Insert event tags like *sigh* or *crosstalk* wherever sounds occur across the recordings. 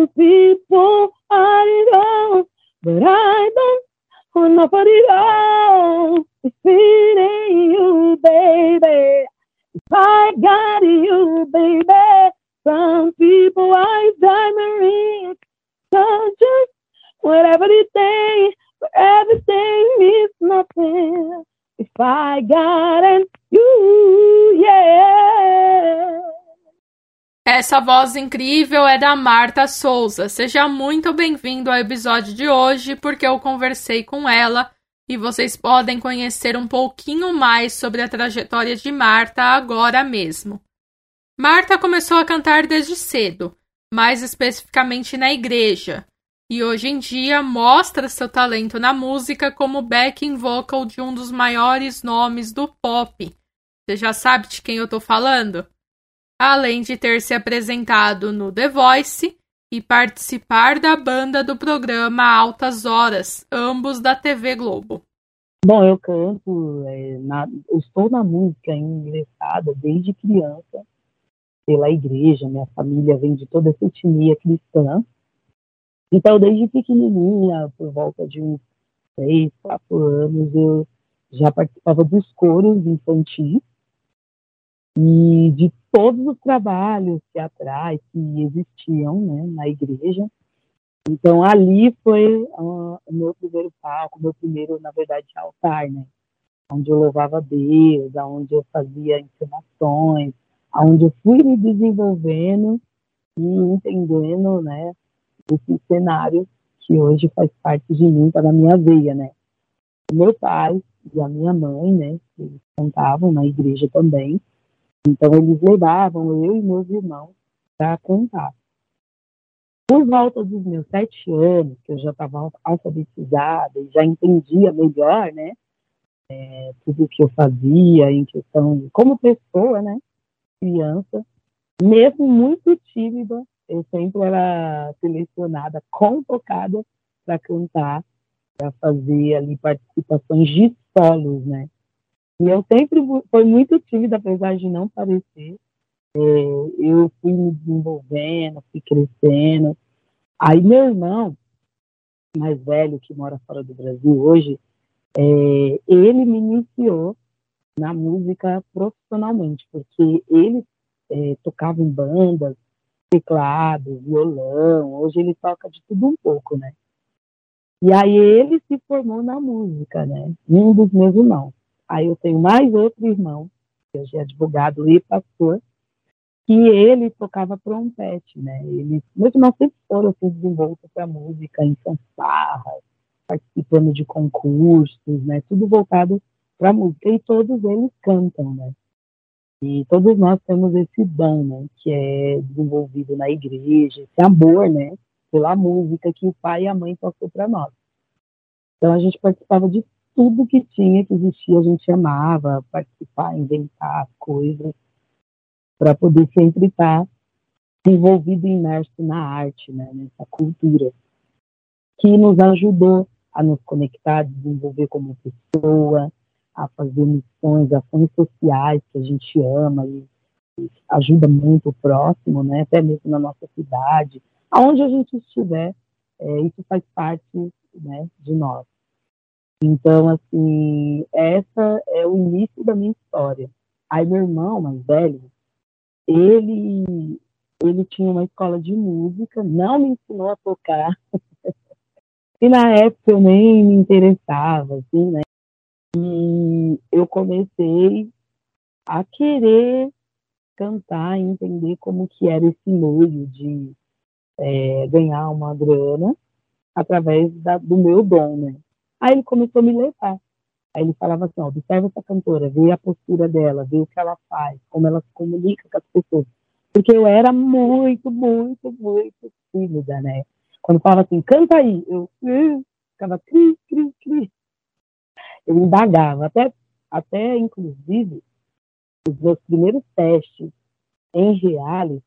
Some people I know, but I don't want nobody else. If it ain't you, baby, if I got you, baby. Some people I diamond rings, just whatever they say, but everything means nothing. If I got you, yeah. Essa voz incrível é da Marta Souza. Seja muito bem-vindo ao episódio de hoje, porque eu conversei com ela e vocês podem conhecer um pouquinho mais sobre a trajetória de Marta agora mesmo. Marta começou a cantar desde cedo, mais especificamente na igreja, e hoje em dia mostra seu talento na música como backing vocal de um dos maiores nomes do pop. Você já sabe de quem eu tô falando? Além de ter se apresentado no The Voice e participar da banda do programa Altas Horas, ambos da TV Globo. Bom, eu canto, é, na, eu estou na música ingressada desde criança pela igreja, minha família vem de toda essa etnia cristã, então, desde pequenininha, por volta de uns seis, quatro anos, eu já participava dos coros infantis e de todos os trabalhos teatrais que existiam né, na igreja. Então, ali foi uh, o meu primeiro palco, meu primeiro, na verdade, altar, né? Onde eu louvava a Deus, onde eu fazia encenações, onde eu fui me desenvolvendo e entendendo, né, esse cenário que hoje faz parte de mim, está na minha veia, né? O meu pai e a minha mãe, né, eles cantavam na igreja também, então eles levavam eu e meus irmãos para cantar. Por volta dos meus sete anos, que eu já estava alfabetizada e já entendia melhor, né, é, tudo que eu fazia em questão como pessoa, né, criança, mesmo muito tímida, eu sempre era selecionada, convocada para cantar, para fazer ali participações de solos, né? E eu sempre fui muito tímida, apesar de não parecer. É, eu fui me desenvolvendo, fui crescendo. Aí meu irmão, mais velho, que mora fora do Brasil hoje, é, ele me iniciou na música profissionalmente, porque ele é, tocava em bandas, teclado, violão, hoje ele toca de tudo um pouco, né? E aí ele se formou na música, né? Um dos meus irmãos. Aí eu tenho mais outro irmão, que hoje é advogado e pastor, que ele tocava trompete, né? Ele, meus irmãos sempre foram assim, desenvoltos para música, em fanfarras, participando de concursos, né? Tudo voltado para música. E todos eles cantam, né? E todos nós temos esse dom, né, que é desenvolvido na igreja, esse amor, né, pela música que o pai e a mãe passou para nós. Então a gente participava de tudo que tinha, que existia, a gente amava participar, inventar coisas, para poder sempre estar envolvido e imerso na arte, né, nessa cultura, que nos ajudou a nos conectar, desenvolver como pessoa, a fazer missões, ações sociais que a gente ama e, e ajuda muito o próximo, né? Até mesmo na nossa cidade, aonde a gente estiver, é, isso faz parte, né, de nós. Então, assim, essa é o início da minha história. Aí meu irmão mais velho, ele ele tinha uma escola de música, não me ensinou a tocar. *laughs* e na época eu nem me interessava, assim, né? E eu comecei a querer cantar e entender como que era esse meio de é, ganhar uma grana através da, do meu dom, né? Aí ele começou a me levar. Aí ele falava assim, observa essa cantora, vê a postura dela, vê o que ela faz, como ela se comunica com as pessoas. Porque eu era muito, muito, muito tímida, né? Quando falava assim, canta aí, eu ficava cri, cri, cri eu indagava, até, até inclusive, os meus primeiros testes em reality,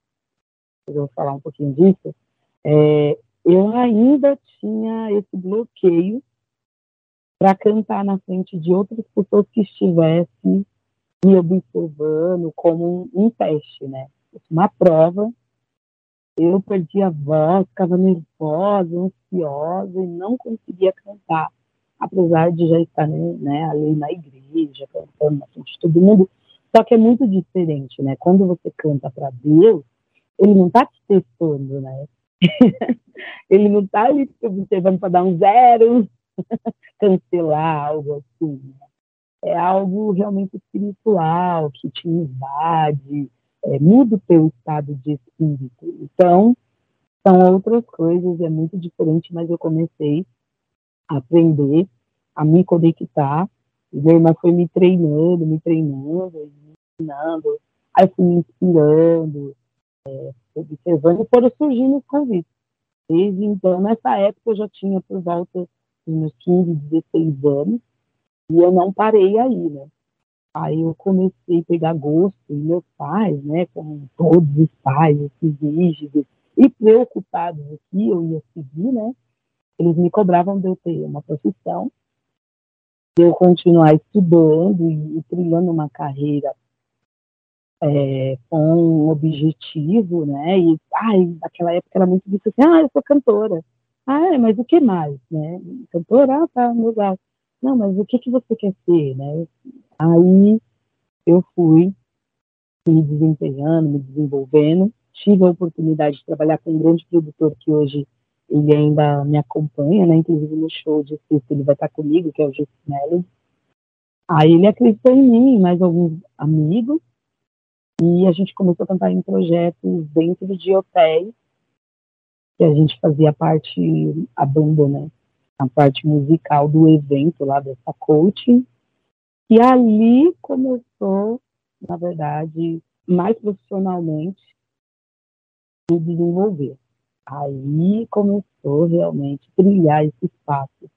eu vou falar um pouquinho disso, é, eu ainda tinha esse bloqueio para cantar na frente de outras pessoas que estivessem me observando como um, um teste, né? Uma prova eu perdi a voz, ficava nervosa, ansiosa e não conseguia cantar, apesar de já estar né, ali na igreja, cantando na frente de todo mundo. Só que é muito diferente, né? Quando você canta para Deus, ele não está te testando, né? *laughs* ele não está ali te observando para dar um zero, *laughs* cancelar algo assim. Né? É algo realmente espiritual, que te invade, é, muda o teu estado de espírito. Então, são outras coisas, é muito diferente, mas eu comecei a aprender, a me conectar. E minha irmã foi me treinando, me treinando, me ensinando. Aí fui me inspirando, é, observando e foram surgindo os convites. Desde então, nessa época, eu já tinha por volta meus 15, 16 anos, e eu não parei aí, né? Aí eu comecei a pegar gosto, e meus pais, né, como todos os pais, esses rígidos e preocupados do que eu ia seguir, né, eles me cobravam de eu ter uma profissão, de eu continuar estudando e, e trilhando uma carreira é, com um objetivo, né, e, ai, naquela época era muito difícil assim, ah, eu sou cantora, ah, mas o que mais, né, cantora, ah, tá, legal, não, mas o que que você quer ser, né, Aí eu fui me desempenhando, me desenvolvendo. Tive a oportunidade de trabalhar com um grande produtor que hoje ele ainda me acompanha, né? Inclusive no show de sexta ele vai estar comigo, que é o Justin Melody. Aí ele acreditou em mim, mais alguns amigos, e a gente começou a cantar em projetos dentro de hotéis, que a gente fazia parte, a banda, né? A parte musical do evento lá dessa coaching. E ali começou, na verdade, mais profissionalmente, se desenvolver. Aí começou realmente a brilhar esse espaço.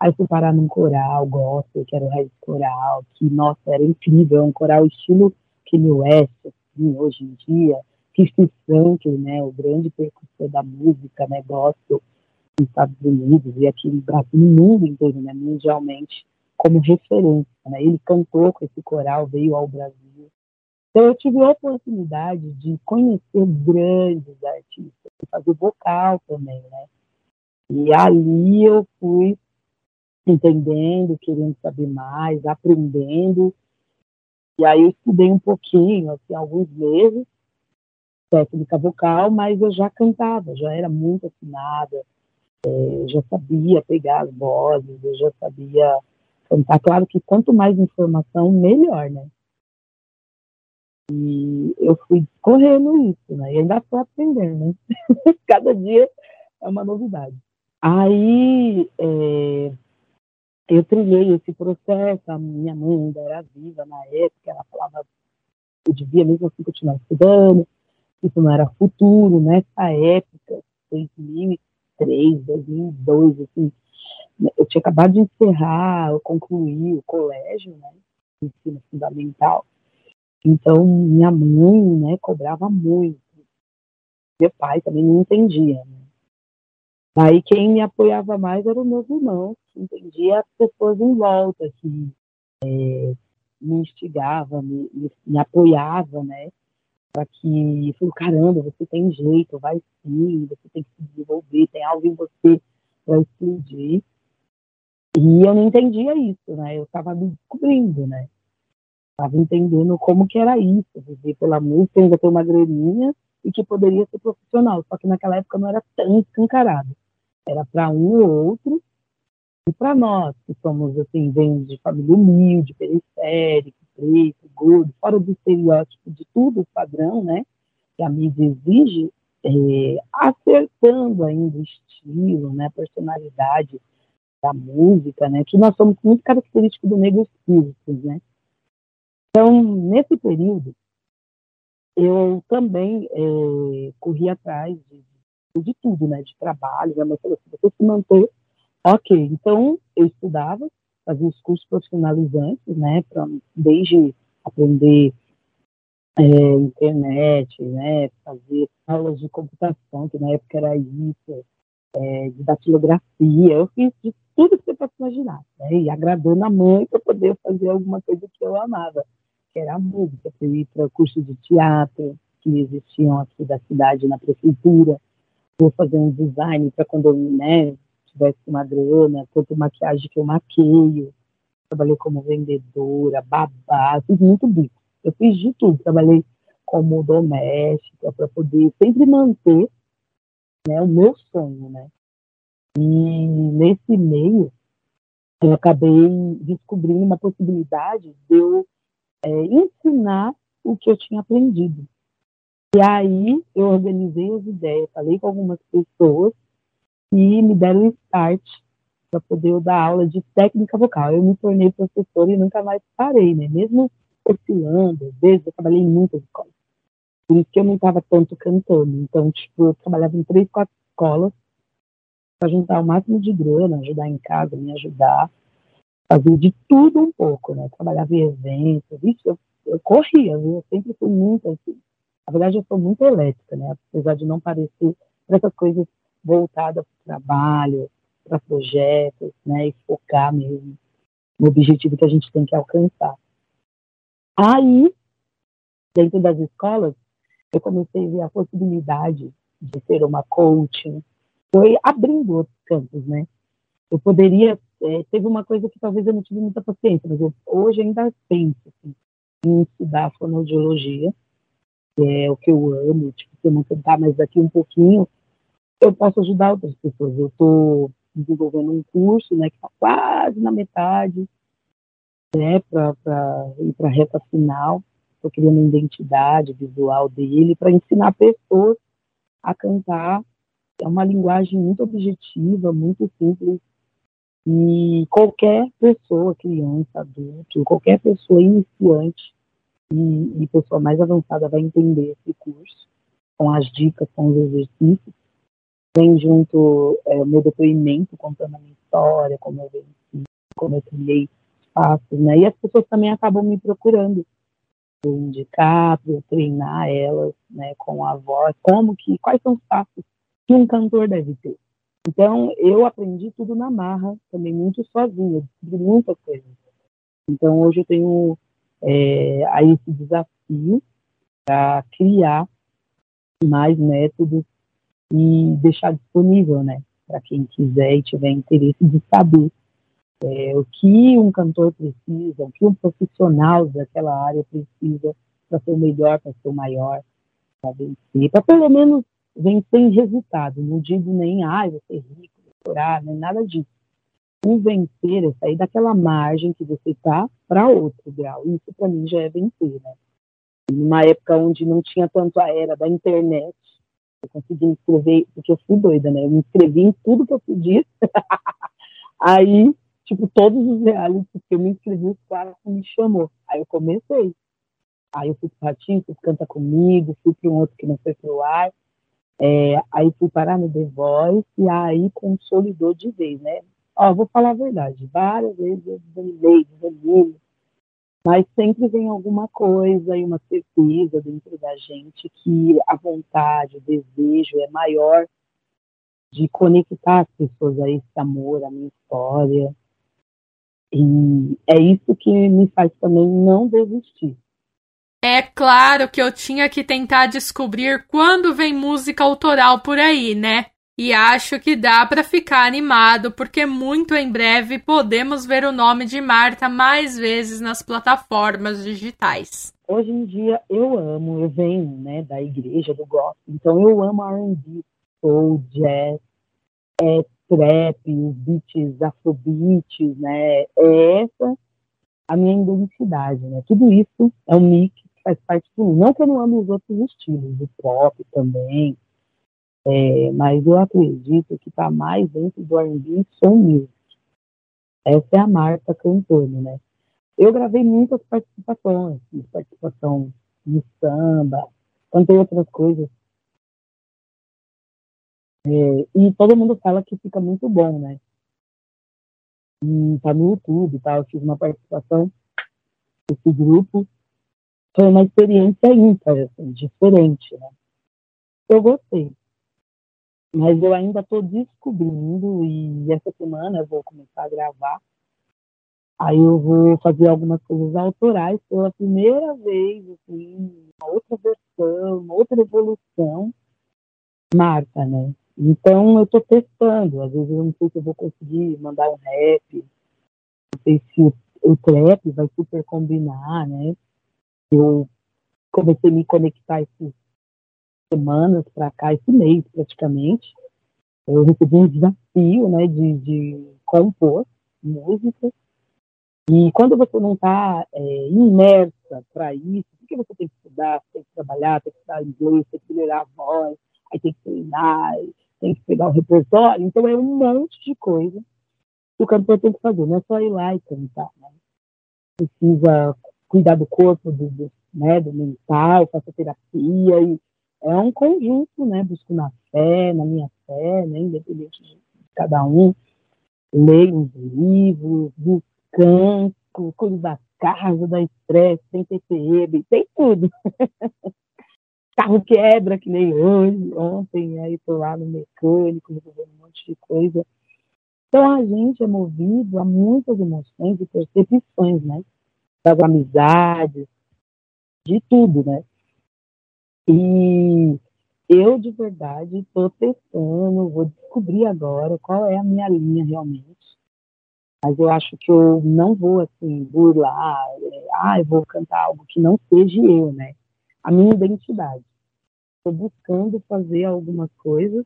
Aí fui parar num coral gospel, que era o Raiz Coral, que, nossa, era incrível, um coral estilo Kanye West, assim, hoje em dia, Keith Franklin, né, o grande percussor da música, né, gospel, nos Estados Unidos e aqui no Brasil, no mundo inteiro, né, mundialmente como referência. Né? Ele cantou com esse coral, veio ao Brasil. Então eu tive a oportunidade de conhecer grandes artistas, de fazer vocal também, né? E ali eu fui entendendo, querendo saber mais, aprendendo. E aí eu estudei um pouquinho, assim, alguns meses, técnica vocal, mas eu já cantava, já era muito afinada, é, já sabia pegar as vozes, eu já sabia tá claro que quanto mais informação, melhor, né? E eu fui correndo isso, né? E ainda estou aprendendo, né? *laughs* Cada dia é uma novidade. Aí é, eu trilhei esse processo, a minha mãe ainda era viva na época, ela falava eu devia mesmo assim continuar estudando, isso não era futuro, nessa época, 2003, 2002, assim, eu tinha acabado de encerrar, eu concluí o colégio, né, ensino fundamental. Então, minha mãe, né, cobrava muito. Meu pai também não entendia, né. Aí quem me apoiava mais eram meus irmãos, que entendia as pessoas em volta, que é, me instigava, me, me, me apoiava, né, para que, falou, caramba, você tem jeito, vai sim, você tem que se desenvolver, tem algo em você para explodir. E eu não entendia isso, né? Eu estava me descobrindo, né? Estava entendendo como que era isso, viver pela música, ainda ter uma graninha e que poderia ser profissional. Só que naquela época não era tão escancarado. Era para um ou outro e para nós, que somos, assim, vem de família humilde, periférico, preto, gordo, fora do estereótipo de tudo padrão, né? Que a mídia exige, é, acertando ainda o estilo, né? Personalidade da música, né, que nós somos muito característicos do negro espírito, né. Então, nesse período, eu também é, corri atrás de, de, tudo, né, de trabalho, minha mãe falou assim, você se manter, ok, então eu estudava, fazia os cursos profissionalizantes, né, pra, desde aprender é, internet, né, fazer aulas de computação, que na época era isso, é, de datilografia, eu fiz de tudo que você pode imaginar, né? E agradando a mãe para poder fazer alguma coisa que eu amava, que era a música, para ir para curso de teatro, que existiam aqui da cidade na prefeitura. Vou fazer um design para quando eu né, tivesse uma grana, quanto maquiagem que eu maqueio. Trabalhei como vendedora, babá, fiz muito bico. Eu fiz de tudo. Trabalhei como doméstica para poder sempre manter né, o meu sonho, né? E nesse meio, eu acabei descobrindo uma possibilidade de eu é, ensinar o que eu tinha aprendido. E aí eu organizei as ideias, falei com algumas pessoas e me deram um start para poder dar aula de técnica vocal. Eu me tornei professora e nunca mais parei, né? Mesmo oscilando, vezes eu trabalhei em muitas escolas. Por isso que eu não estava tanto cantando. Então, tipo, eu trabalhava em três, quatro escolas para juntar o máximo de grana, ajudar em casa, me ajudar, fazer de tudo um pouco, né? Trabalhava em eventos, isso eu, eu corria, viu? Eu sempre fui muito assim. Na verdade, eu sou muito elétrica, né? Apesar de não parecer para essas coisas voltadas para o trabalho, para projetos, né? E focar mesmo no objetivo que a gente tem que alcançar. Aí, dentro das escolas, eu comecei a ver a possibilidade de ser uma coaching, foi abrindo outros campos, né? Eu poderia, é, teve uma coisa que talvez eu não tive muita paciência, mas eu, hoje ainda penso assim, em estudar fonoaudiologia, que é o que eu amo, tipo, se eu não tentar mais daqui um pouquinho, eu posso ajudar outras pessoas. Eu estou desenvolvendo um curso, né, que está quase na metade, né, para ir para a reta final. Estou criando uma identidade visual dele para ensinar pessoas a cantar é uma linguagem muito objetiva, muito simples, e qualquer pessoa, criança, adulto, qualquer pessoa iniciante e, e pessoa mais avançada vai entender esse curso, com as dicas, com os exercícios. Vem junto é, o meu depoimento contando a minha história, como eu venci, como eu criei espaços, né? E as pessoas também acabam me procurando para indicar, para treinar elas, né, com a voz, como que, quais são os passos que um cantor deve ter. Então, eu aprendi tudo na marra, também muito sozinha, descobri muitas coisas. Então, hoje eu tenho é, aí esse desafio para criar mais métodos e deixar disponível, né, para quem quiser e tiver interesse de saber é, o que um cantor precisa, o que um profissional daquela área precisa para ser o melhor, para ser o maior, para vencer, para pelo menos vencer em resultado. Não digo nem, ah, vou ser rico, doutorado, nem nada disso. O vencer é sair daquela margem que você está para outro grau. Isso para mim já é vencer, né? Numa época onde não tinha tanto a era da internet, eu consegui me inscrever, porque eu fui doida, né? Eu me inscrevi em tudo que eu podia. *laughs* Aí, tipo, todos os realities que eu me inscrevi, os caras me chamou. Aí eu comecei. Aí eu fui pro Ratinho, fui Canta Comigo, fui para um outro que não foi pro ar. É, aí fui parar no The Voice e aí consolidou de vez, né? Ó, vou falar a verdade, várias vezes eu desanimei, desanimo, mas sempre vem alguma coisa e uma certeza dentro da gente que a vontade, o desejo é maior de conectar as pessoas a esse amor, a minha história. E é isso que me faz também não desistir. É claro que eu tinha que tentar descobrir quando vem música autoral por aí, né? E acho que dá para ficar animado, porque muito em breve podemos ver o nome de Marta mais vezes nas plataformas digitais. Hoje em dia eu amo, eu venho né, da igreja, do gospel, então eu amo R&B, soul, jazz, é, trap, beats afrobeats, né? É essa a minha identidade, né? Tudo isso é um mix faz parte de mim. Não que eu não ame os outros estilos, o pop também, é, mas eu acredito que está mais dentro do R&B soul music. Essa é a Marta cantando, né? Eu gravei muitas participações, participação no samba, cantei outras coisas. É, e todo mundo fala que fica muito bom, né? E tá no YouTube e tal. Eu fiz uma participação esse grupo foi uma experiência ímpar, assim, diferente, né? Eu gostei. Mas eu ainda estou descobrindo e essa semana eu vou começar a gravar. Aí eu vou fazer algumas coisas autorais pela primeira vez, assim, uma outra versão, uma outra evolução marca, né? Então eu estou testando, às vezes eu não sei se eu vou conseguir mandar um rap, não sei se o, o trap vai super combinar, né? Eu comecei a me conectar essas semanas para cá, esse mês praticamente. Eu recebi um desafio, né, de, de compor música. E quando você não está é, imersa para isso, porque você tem que estudar, tem que trabalhar, tem que estudar inglês, tem que melhorar a voz, aí tem que treinar, tem que pegar o repertório. Então é um monte de coisa que o cantor tem que fazer, não é só ir lá e cantar. Né? Precisa cuidar do corpo, do, do, né, do mental, fazer terapia. E é um conjunto, né? Busco na fé, na minha fé, né, independente de cada um. Leio uns livros, descanso, coisas da casa, da estresse, tem TPM, tem tudo. *laughs* carro quebra, que nem hoje, ontem, aí tô lá no mecânico, resolvendo um monte de coisa. Então a gente é movido a muitas emoções e percepções, né? Das amizades, de tudo, né? E eu de verdade estou testando, vou descobrir agora qual é a minha linha realmente. Mas eu acho que eu não vou assim burlar, é, ah, eu vou cantar algo que não seja eu, né? A minha identidade estou buscando fazer algumas coisas,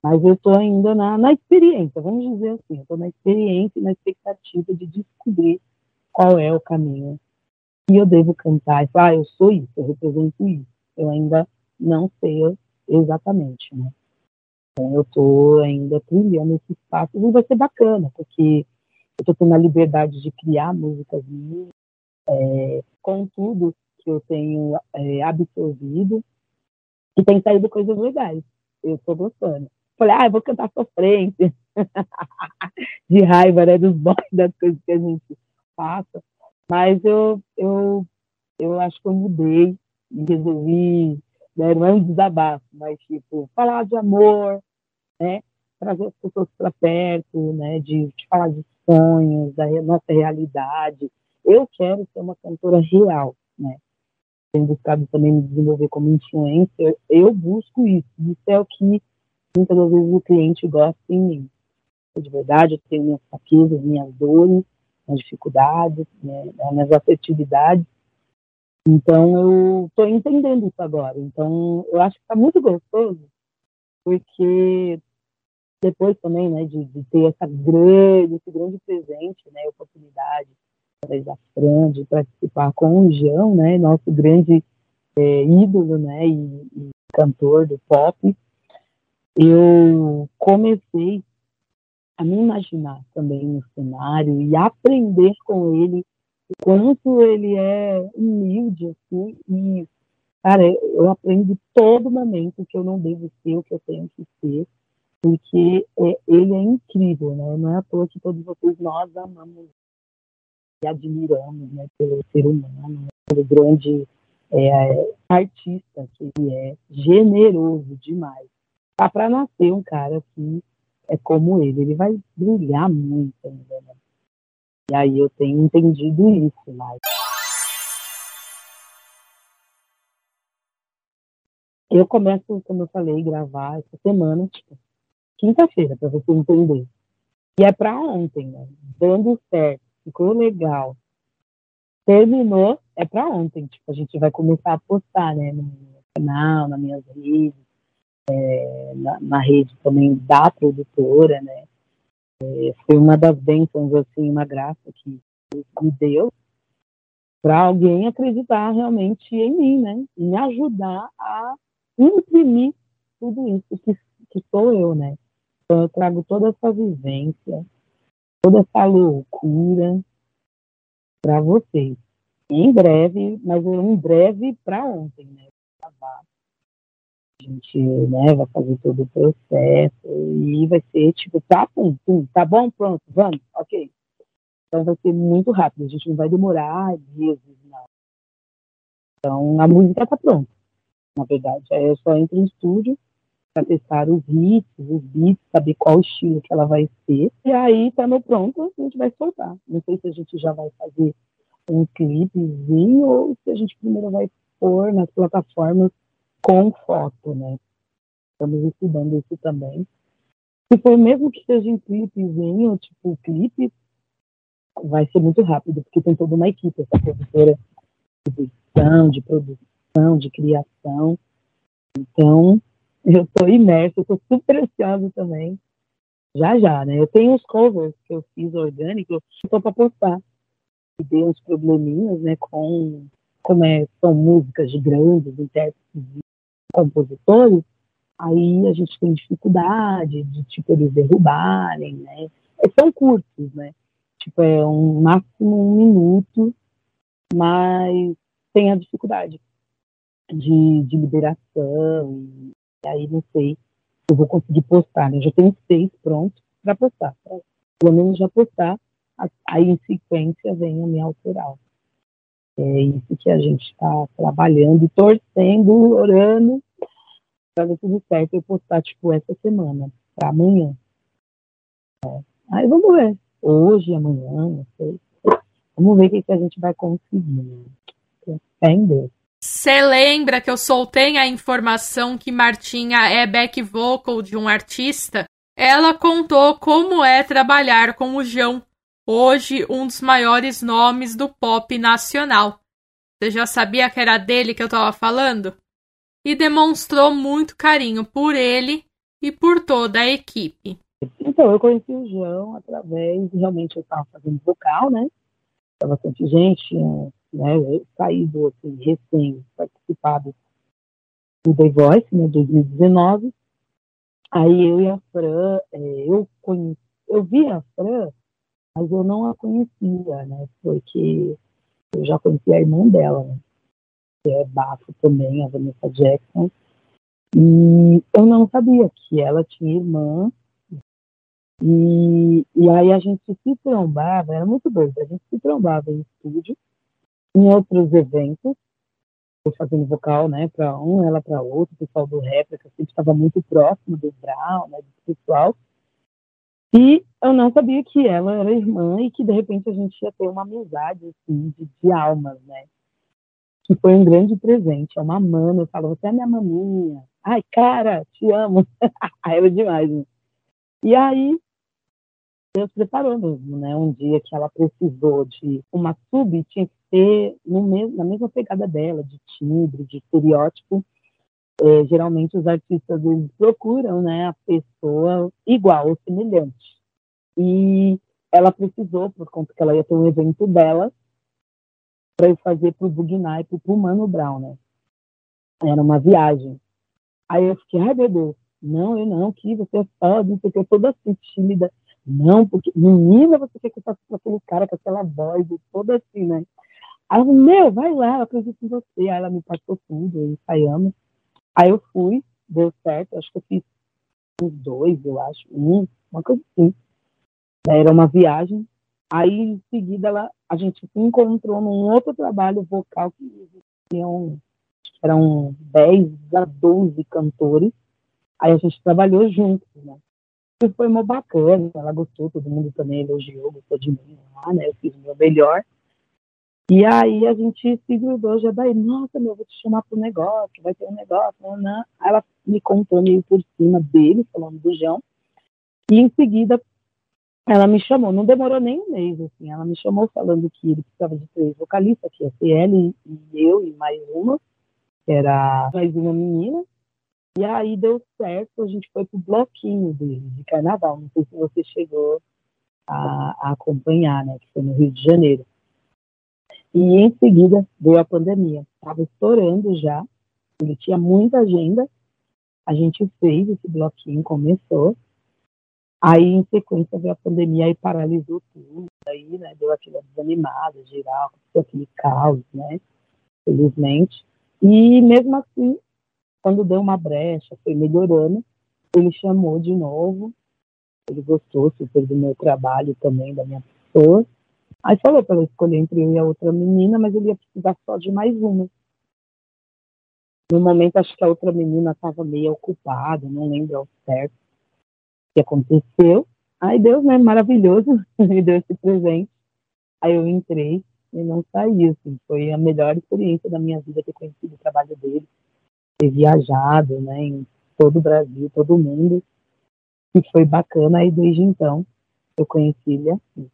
mas eu estou ainda na, na experiência, vamos dizer assim, estou na experiência e na expectativa de descobrir qual é o caminho que eu devo cantar. E falar, ah, eu sou isso, eu represento isso. Eu ainda não sei exatamente, né? Então, eu estou ainda trilhando esse espaço e vai ser bacana, porque eu estou tendo a liberdade de criar músicas minhas, é, com tudo que eu tenho é, absorvido, e tem saído coisas legais. Eu estou gostando. Falei, ah, eu vou cantar sofrência. *laughs* de raiva, né, dos boys, das coisas que a gente passa. Mas eu, eu, eu acho que eu mudei e resolvi, né, não é um desabafo, mas tipo, falar de amor, né, trazer as pessoas para perto, né, de, de falar de sonhos, da nossa realidade. Eu quero ser uma cantora real, né? tenho buscado também me desenvolver como influencer, eu busco isso. Isso é o que muitas das vezes o cliente gosta em mim. De verdade, eu tenho minhas fraquezas, minhas dores, minhas dificuldades, né, minhas afetividades. Então, eu estou entendendo isso agora. Então, eu acho que está muito gostoso, porque depois também, né, de, de, ter essa grande, esse grande presente, né, oportunidade através da Fran, de participar com o João, né, nosso grande é, ídolo, né, e, e, cantor do pop, eu comecei a me imaginar também no cenário e aprender com ele o quanto ele é humilde, assim, e, cara, eu aprendo todo momento que eu não devo ser o que eu tenho que ser, porque é, ele é incrível, né? Não é à toa que todos vocês, nós amamos e admiramos né, pelo ser humano, pelo grande é, artista que ele é, generoso demais. Tá para nascer um cara que é como ele, ele vai brilhar muito ainda, né? E aí eu tenho entendido isso mais. Eu começo, como eu falei, gravar essa semana, tipo, quinta-feira, para você entender. E é para ontem, né? Dando certo ficou legal. Terminou, é para ontem. Tipo, a gente vai começar a postar, né, no canal, nas minhas redes, é, na, na, rede também da produtora, né. É, foi uma das bênçãos, assim, uma graça que me deu para alguém acreditar realmente em mim, né, e me ajudar a imprimir tudo isso que, que sou eu, né. Então eu trago toda essa vivência, toda essa loucura para vocês. Em breve, mas em breve para ontem, né? A gente né, vai fazer todo o processo e vai ser tipo, tá, pum, pum, tá bom, pronto, vamos, ok. Então vai ser muito rápido, a gente não vai demorar meses, não. Então a música tá pronta, na verdade. Aí eu só entro no estúdio, para testar os hits, os beats, saber qual estilo que ela vai ser. E aí, tá no pronto, a gente vai soltar. Não sei se a gente já vai fazer um clipezinho ou se a gente primeiro vai pôr nas plataformas com foto, né? Estamos estudando isso também. Se for mesmo que seja em clipezinho, tipo clipe, vai ser muito rápido, porque tem toda uma equipe, essa produtora de edição, de produção, de criação. Então, eu estou imersa, estou super ansiosa também. Já, já, né? Eu tenho os covers que eu fiz orgânicos, estou para postar. E dei uns probleminhas, né, com como é, são músicas de grandes intérpretes compositores, aí a gente tem dificuldade de, tipo, eles derrubarem, né? São curtos, né? Tipo, é um máximo um minuto, mas tem a dificuldade de, de liberação, e aí não sei se eu vou conseguir postar, né? Eu já tenho seis prontos para postar, pra, pelo menos já postar, aí em sequência vem a minha autoral. É isso que a gente está trabalhando, torcendo, orando, para ver tudo certo eu postar, tipo, essa semana, para amanhã. É. Aí vamos ver hoje, amanhã, não sei. Vamos ver o que, que a gente vai conseguir. Fé em Deus. Você lembra que eu soltei a informação que Martinha é back vocal de um artista? Ela contou como é trabalhar com o João, hoje um dos maiores nomes do pop nacional. Você já sabia que era dele que eu estava falando? E demonstrou muito carinho por ele e por toda a equipe. Então, eu conheci o João através, realmente eu estava fazendo vocal, né? Tinha bastante gente, né? Saído, assim, recém participado do The Voice, né? 2019. Aí eu e a Fran, é, eu conheci, eu vi a Fran, mas eu não a conhecia, né? Porque eu já conhecia a irmã dela, né? Que é bafo também, a Vanessa Jackson. E eu não sabia que ela tinha irmã e, e aí a gente se trombava, era muito doido, a gente se trombava em estúdio, em outros eventos, eu fazendo vocal, né, para um, ela para outro, o pessoal do réplica sempre estava muito próximo do Brown, né, do pessoal. E eu não sabia que ela era irmã e que de repente a gente ia ter uma amizade assim, de, de almas, né? Que foi um grande presente. É uma mana, eu falo, você é minha maminha. Ai, cara, te amo. *laughs* Era demais, né? E aí Deus preparou mesmo, né? Um dia que ela precisou de uma sub, tinha que ser no mesmo, na mesma pegada dela, de timbre, de estereótipo. É, geralmente os artistas eles procuram, né, a pessoa igual ou semelhante. E ela precisou, por conta que ela ia ter um evento dela, para eu fazer para o Bugnai, para o Mano Brown, né? Era uma viagem. Aí eu fiquei, ai meu Deus, não, eu não, que você é foda, não sei o que, toda assim, tímida. Não, porque, menina, você quer que eu faça com aquele cara com aquela voz toda assim, né? Aí falou, meu, vai lá, eu acredito em você. Aí ela me passou tudo, ensaiamos. Aí eu fui, deu certo, acho que eu fiz uns dois, eu acho, um, uma coisa assim. Era uma viagem. Aí, em seguida, ela, a gente se encontrou num outro trabalho vocal que existiam, eram 10 a 12 cantores. Aí a gente trabalhou juntos, né? E foi uma bacana, ela gostou, todo mundo também elogiou, gostou de mim lá, né? Eu fiz o meu melhor. E aí a gente se grudou já daí, nossa, meu, vou te chamar para o negócio, vai ter um negócio, não, não. Aí ela me contou meio por cima dele, falando do João. E em seguida ela me chamou, não demorou nem um mês, assim, ela me chamou falando que ele precisava de três vocalistas, que ia ser ele e eu e mais uma, que era mais uma menina, e aí deu certo, a gente foi pro bloquinho dele, de carnaval. Não sei se você chegou a, a acompanhar, né? Que foi no Rio de Janeiro. E em seguida veio a pandemia. Estava estourando já, ele tinha muita agenda. A gente fez esse bloquinho, começou. Aí, em sequência, veio a pandemia e paralisou tudo. Aí, né, deu aquela desanimada geral, aquele caos, né? Felizmente. E mesmo assim, quando deu uma brecha, foi melhorando, ele chamou de novo, ele gostou super do meu trabalho também, da minha pessoa. Aí falou para eu escolher entre eu e a outra menina, mas ele ia precisar só de mais uma. No momento, acho que a outra menina estava meio ocupada, não lembro ao certo o que aconteceu. Aí Deus, né, maravilhoso, *laughs* me deu esse presente. Aí eu entrei e não saí, assim. Foi a melhor experiência da minha vida ter conhecido o trabalho dele ter viajado, né, em todo o Brasil, todo o mundo, e foi bacana, e desde então eu conheci ele assim.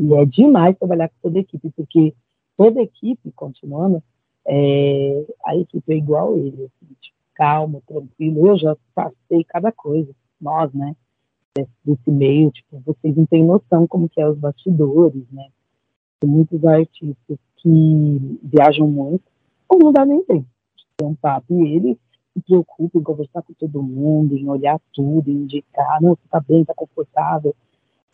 E é demais trabalhar com toda a equipe, porque toda a equipe, continuando, é, a equipe é igual ele, assim, tipo, calmo, tranquilo. Eu já passei cada coisa, nós, né? Desse meio, tipo, vocês não têm noção como que é os bastidores, né? Tem muitos artistas que viajam muito, ou não dá nem tempo de ter um papo. E ele se preocupa em conversar com todo mundo, em olhar tudo, em indicar, não, você tá bem, tá confortável.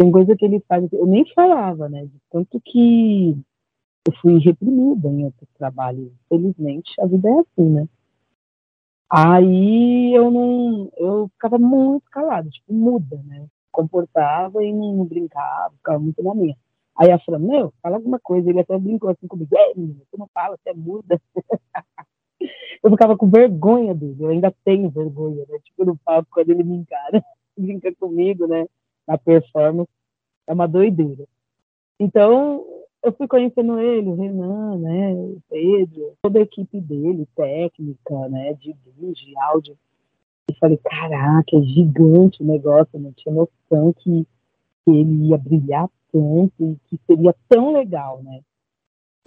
Tem coisa que ele faz, eu nem falava, né? De tanto que eu fui reprimida em outros trabalhos. Felizmente, a vida é assim, né? Aí eu não, eu ficava muito calada, tipo, muda, né? Comportava e não brincava, ficava muito na minha. Aí a Fran, meu, fala alguma coisa. Ele até brincou assim comigo, é, menina, você não fala, você é muda. *laughs* eu ficava com vergonha dele, eu ainda tenho vergonha, né? Tipo, no palco, quando ele me encara, *laughs* brinca comigo, né? Na performance, é uma doideira. Então, eu fui conhecendo ele, o Renan, né, o Pedro, toda a equipe dele, técnica, né, de vídeo, de áudio. E falei, caraca, é gigante o negócio, não tinha noção que, que ele ia brilhar tanto e que seria tão legal, né?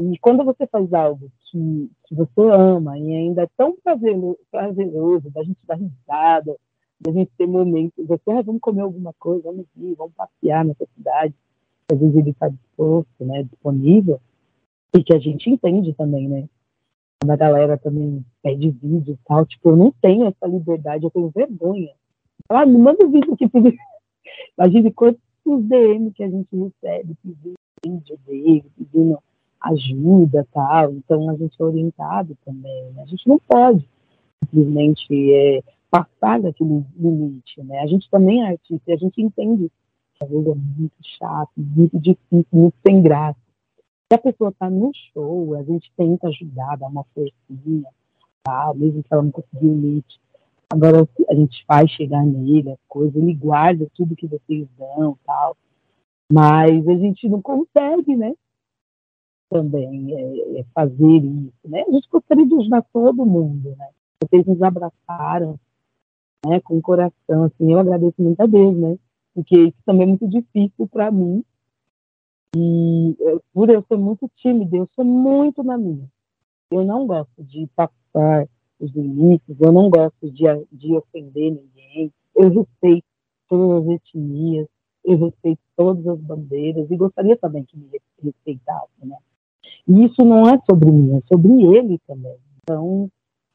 E quando você faz algo que, que você ama e ainda é tão prazeroso, prazeroso da gente dar risada, da gente ter momentos, você, ah, vamos comer alguma coisa, vamos ir, vamos passear nessa cidade às vezes ele está disposto, né, disponível, e que a gente entende também, né? Quando a galera também pede vídeo e tal, tipo, eu não tenho essa liberdade, eu tenho vergonha. Ah, me manda um vídeo aqui, porque *laughs* imagine quantos DM que a gente recebe pedindo vídeo dele, pedindo ajuda tal, então a gente é orientado também, né? a gente não pode simplesmente é, passar daquele limite, né? A gente também é artista, e a gente entende às vezes é muito chato, muito difícil, muito sem graça. Se a pessoa está no show, a gente tenta ajudar, dar uma forcinha, tá? mesmo que ela não conseguiu o limite. Agora, a gente vai chegar nele, as coisas, ele guarda tudo que vocês dão tal. Mas a gente não consegue, né? Também é, é fazer isso, né? A gente gostaria de ajudar todo mundo, né? Vocês nos abraçaram, né? Com o coração, assim, eu agradeço muito a Deus, né? porque isso também é muito difícil para mim. E é, por eu ser muito tímida, eu sou muito na minha. Eu não gosto de passar os limites, eu não gosto de, de ofender ninguém. Eu respeito todas as etnias, eu respeito todas as bandeiras e gostaria também que me respeitassem, né? E isso não é sobre mim, é sobre ele também. Então,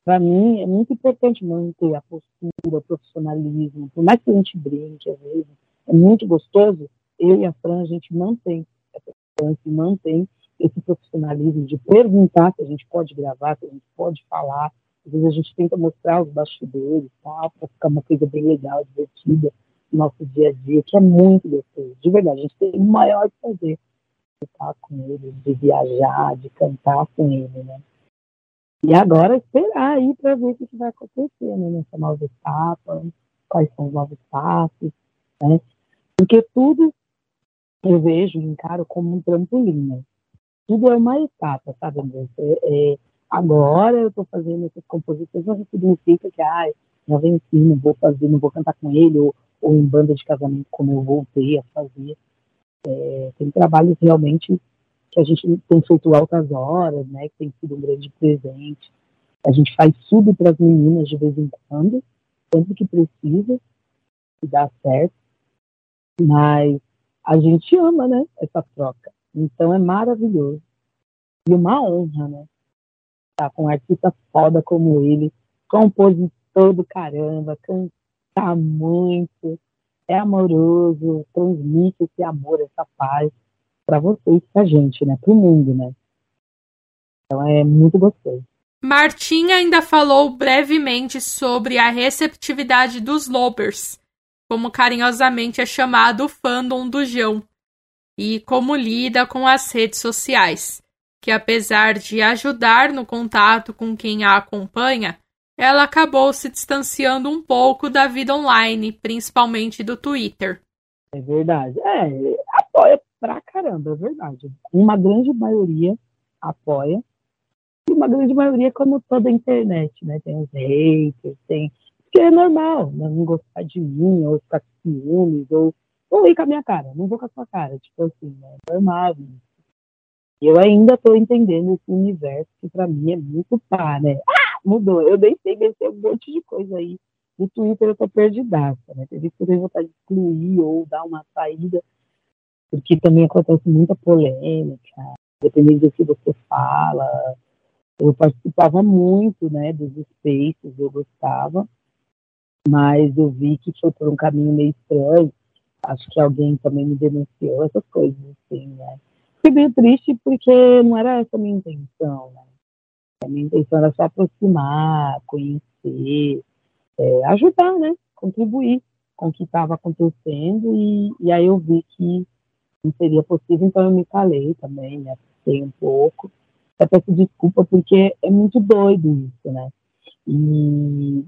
para mim, é muito importante manter a postura, o profissionalismo, por mais que a gente brinque às vezes, é muito gostoso, eu e a Fran, a gente mantém essa distância, mantém esse profissionalismo de perguntar se a gente pode gravar, se a gente pode falar. Às vezes a gente tenta mostrar os bastidores, tá, para ficar uma coisa bem legal, divertida no nosso dia a dia, que é muito gostoso. De verdade, a gente tem o maior prazer de estar com ele, de viajar, de cantar com ele, né? E agora esperar aí para ver o que vai acontecer né, nessa nova etapa, quais são os novos passos, né? Porque tudo eu vejo encaro como um trampolim, né? Tudo é uma etapa, sabe, André? É, é, agora eu estou fazendo essas composições, não significa que, ah, já venci, não vou fazer, não vou cantar com ele, ou, ou em banda de casamento, como eu voltei a fazer. É, tem trabalhos realmente a gente feito altas horas, né, que tem sido um grande presente. A gente faz sub para as meninas de vez em quando, sempre que precisa, e dá certo. Mas a gente ama, né, essa troca. Então é maravilhoso. E uma honra, né? Estar com um artista foda como ele, compositor do caramba, canta muito, é amoroso, transmite esse amor, essa paz para vocês, pra gente, né? Pro mundo, né? Então é muito gostoso. Martim ainda falou brevemente sobre a receptividade dos Lobers como carinhosamente é chamado o fandom do João, e como lida com as redes sociais, que apesar de ajudar no contato com quem a acompanha, ela acabou se distanciando um pouco da vida online, principalmente do Twitter. É verdade. É, apoia pra caramba, é verdade. Uma grande maioria apoia. E uma grande maioria, como toda a internet, né? Tem os haters, tem. Porque é normal, né? não gostar de mim, ou ficar com ciúmes, ou, ou ir com a minha cara, não vou com a sua cara. Tipo assim, né? é normal. E eu ainda estou entendendo esse universo que para mim é muito pá, né? Ah, mudou. Eu deixei vencer um monte de coisa aí. No Twitter eu tô perdidaça, né? Teve que tenho vontade de excluir ou dar uma saída, porque também acontece muita polêmica, dependendo do que você fala. Eu participava muito, né, dos spaces, eu gostava, mas eu vi que foi por um caminho meio estranho. Acho que alguém também me denunciou, essas coisas assim, né? Fiquei meio triste porque não era essa a minha intenção, né? A minha intenção era só aproximar, conhecer, é, ajudar, né? Contribuir com o que estava acontecendo e, e, aí eu vi que não seria possível, então eu me calei também, me assustei um pouco. Eu peço desculpa porque é muito doido isso, né? E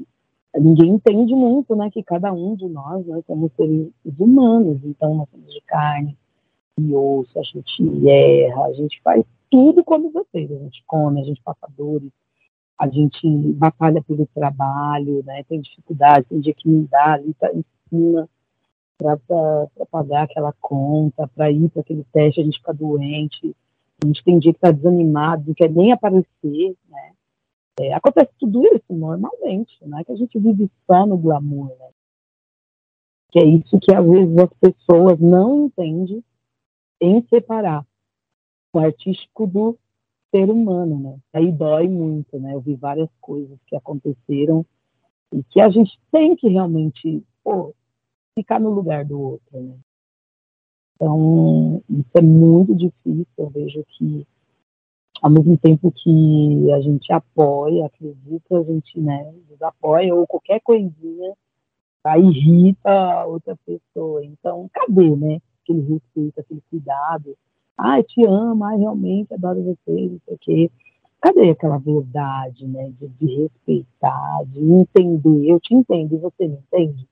ninguém entende muito, né? Que cada um de nós, nós somos seres humanos, então nós somos de carne, e osso, a gente erra, a gente faz tudo como vocês, a gente come, a gente passa dores, a gente batalha pelo trabalho, né, tem dificuldade, tem dia que não dá, ali tá em cima para pagar aquela conta, para ir para aquele teste, a gente fica doente, a gente tem dia que está desanimado, não quer nem aparecer, né, é, acontece tudo isso normalmente, não é que a gente vive só no glamour, né, que é isso que às vezes as pessoas não entendem em separar o artístico do ser humano, né? Aí dói muito, né? Eu vi várias coisas que aconteceram e que a gente tem que realmente pô, ficar no lugar do outro, né? Então, isso é muito difícil. Eu vejo que, ao mesmo tempo que a gente apoia, acredita, a gente né, desapoia, ou qualquer coisinha, tá, irrita a outra pessoa. Então, cadê, né? aquele respeito, aquele cuidado. Ai, te amo, ai, realmente adoro vocês, não sei o quê. Cadê aquela verdade, né, de, de respeitar, de entender? Eu te entendo e você me entende?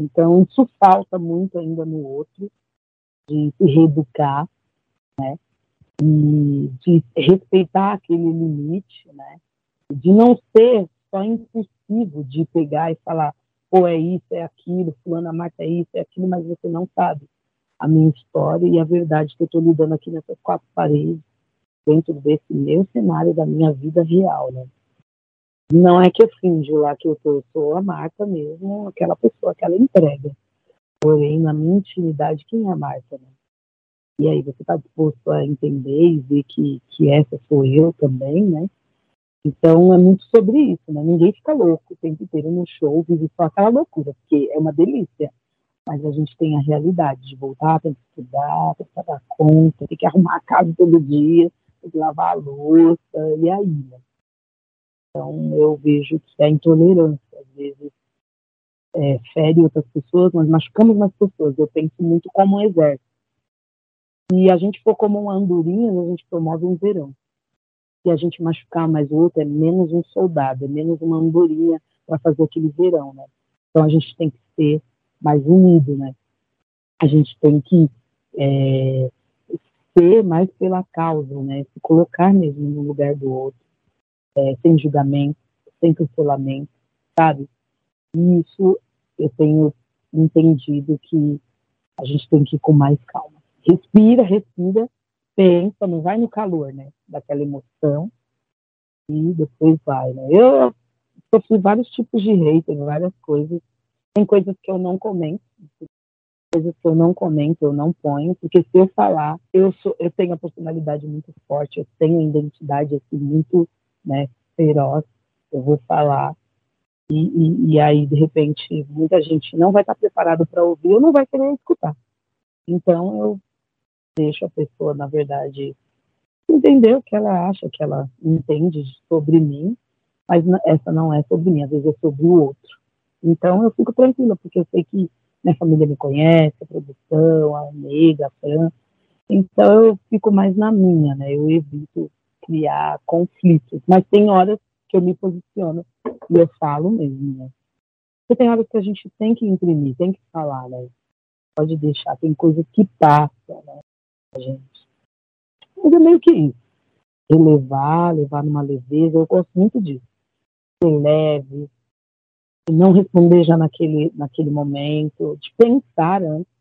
Então, isso falta muito ainda no outro, de se reeducar, né, e de respeitar aquele limite, né, de não ser só impulsivo de pegar e falar, pô, é isso, é aquilo, fulana Marta é isso, é aquilo, mas você não sabe a minha história e a verdade que eu estou lidando aqui nessas quatro paredes, dentro desse meu cenário da minha vida real, né? Não é que eu finjo lá que eu, tô, eu sou a Marta mesmo, aquela pessoa que ela entrega. Porém, na minha intimidade, quem é a Marta, né? E aí, você está disposto a entender e ver que, que essa sou eu também, né? Então, é muito sobre isso, né? Ninguém fica louco o tempo inteiro no show, vive só aquela loucura, porque é uma delícia mas a gente tem a realidade de voltar, tem que estudar, tem que pagar conta, tem que arrumar a casa todo dia, tem que lavar a louça, e aí, né? Então, eu vejo que a intolerância, às vezes, é, fere outras pessoas, nós machucamos mais pessoas. Eu penso muito como um exército. Se a gente for como uma andorinha, a gente promove um verão. Se a gente machucar mais o outro, é menos um soldado, é menos uma andorinha para fazer aquele verão, né? Então, a gente tem que ser mais unido, né? A gente tem que é, ser mais pela causa, né? Se colocar mesmo no lugar do outro, é, sem julgamento, sem cancelamento, sabe? E isso eu tenho entendido que a gente tem que ir com mais calma. Respira, respira, pensa, não vai no calor, né? Daquela emoção e depois vai, né? Eu sofri vários tipos de hater, várias coisas tem coisas que eu não comento, coisas que eu não comento, eu não ponho, porque se eu falar, eu, sou, eu tenho a personalidade muito forte, eu tenho a identidade assim, muito né, feroz, eu vou falar. E, e, e aí, de repente, muita gente não vai estar preparado para ouvir ou não vai querer escutar. Então, eu deixo a pessoa, na verdade, entender o que ela acha, que ela entende sobre mim, mas essa não é sobre mim, às vezes é sobre o outro. Então eu fico tranquila, porque eu sei que minha família me conhece, a produção, a Omega, a Fran. Então eu fico mais na minha, né? Eu evito criar conflitos. Mas tem horas que eu me posiciono e eu falo mesmo, né? Porque tem horas que a gente tem que imprimir, tem que falar, né? Pode deixar, tem coisas que passam, né? A gente. Mas é meio que isso. relevar, levar numa leveza. Eu gosto muito disso. Ser leve, não responder já naquele, naquele momento, de pensar antes.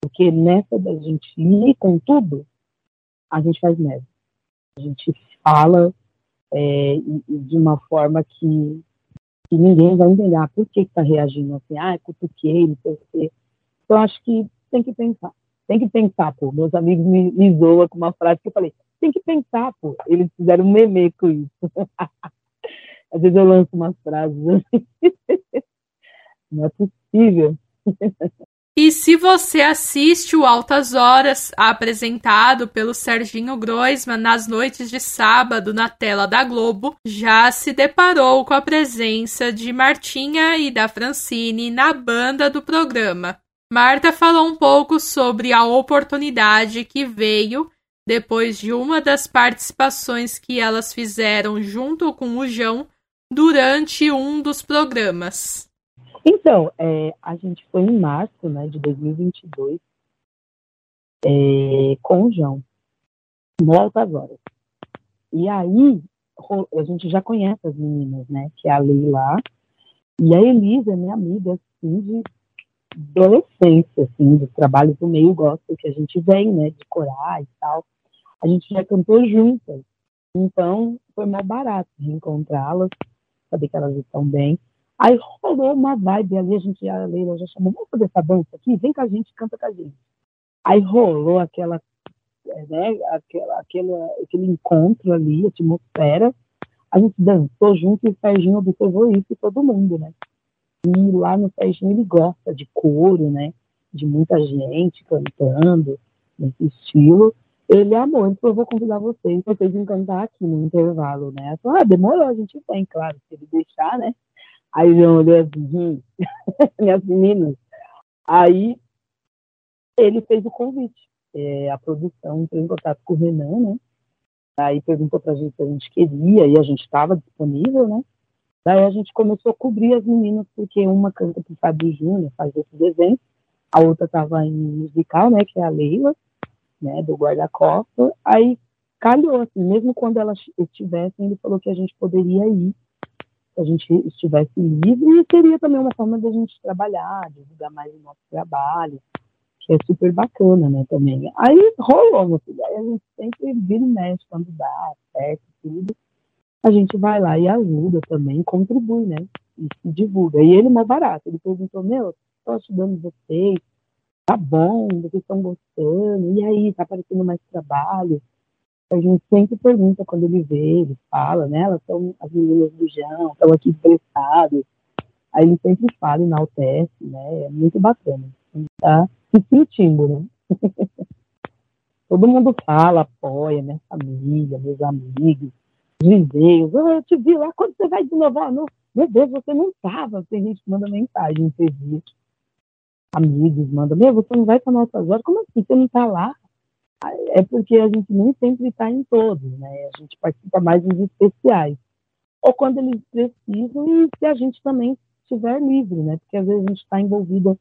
Porque nessa da gente ir com tudo, a gente faz merda. A gente fala é, de uma forma que, que ninguém vai entender ah, por que está reagindo assim, ah, cutuquei, não sei o quê. Então, acho que tem que pensar. Tem que pensar, pô. Meus amigos me, me zoam com uma frase que eu falei, tem que pensar, pô. Eles fizeram um meme com isso. *laughs* Às vezes eu lanço umas frases assim. *laughs* Não é possível. *laughs* E se você assiste o Altas Horas, apresentado pelo Serginho Groisman nas noites de sábado na tela da Globo, já se deparou com a presença de Martinha e da Francine na banda do programa. Marta falou um pouco sobre a oportunidade que veio depois de uma das participações que elas fizeram junto com o João durante um dos programas. Então, é, a gente foi em março né, de 2022 é, com o João, no Altas Horas. E aí, a gente já conhece as meninas, né? Que é a Leila e a Elisa, minha amiga, assim, de adolescência, assim, do trabalho do meio gospel que a gente vem, né? De corar e tal. A gente já cantou juntas. Então, foi mais barato de encontrá-las, saber que elas estão bem. Aí rolou uma vibe ali, a gente, a Leila já chamou, vamos fazer essa dança aqui? Vem com a gente, canta com a gente. Aí rolou aquela, né, aquela, aquela, aquele encontro ali, atmosfera. A gente dançou junto e o Serginho observou isso e todo mundo, né? E lá no Serginho ele gosta de coro, né? De muita gente cantando nesse estilo. Ele amou, então eu vou convidar vocês, vocês vão cantar aqui no intervalo, né? Falei, ah, demorou, a gente vem, claro, se ele deixar, né? Aí eu olhei assim, *laughs* minhas meninas. Aí ele fez o convite. É, a produção entrou em contato com o Renan, né? Aí perguntou pra gente se a gente queria e a gente estava disponível, né? Daí a gente começou a cobrir as meninas, porque uma canta pro Fábio Júnior, faz esse desenho, a outra estava em musical, né, que é a Leila, né, do guarda-costa. Aí calhou, assim, mesmo quando elas estivessem, ele falou que a gente poderia ir a gente estivesse livre e seria também uma forma de a gente trabalhar, divulgar mais o nosso trabalho, que é super bacana, né, também. Aí rolou, meu filho, aí a gente sempre vira e mexe quando dá, certo, tudo. A gente vai lá e ajuda também, contribui, né, e se divulga. E ele é mais barato, ele perguntou, meu, estou ajudando vocês, tá bom, vocês estão gostando, e aí, tá aparecendo mais trabalho? A gente sempre pergunta quando ele vê, ele fala, né? Elas são as meninas do Jão, estão aqui prestadas. Aí ele sempre fala, enaltece, né? É muito bacana. A gente tá se sentindo, né? *laughs* Todo mundo fala, apoia, minha família, meus amigos, vizinhos. Oh, eu te vi lá, quando você vai de novo? Ah, não, meu Deus, você não estava. Tem gente que manda mensagem, você viu. Amigos mandam, meu, você não vai para nossas horas? Como assim? Você não está lá? É porque a gente nem sempre está em todos, né? A gente participa mais dos especiais. Ou quando eles precisam e se a gente também estiver livre, né? Porque às vezes a gente está envolvida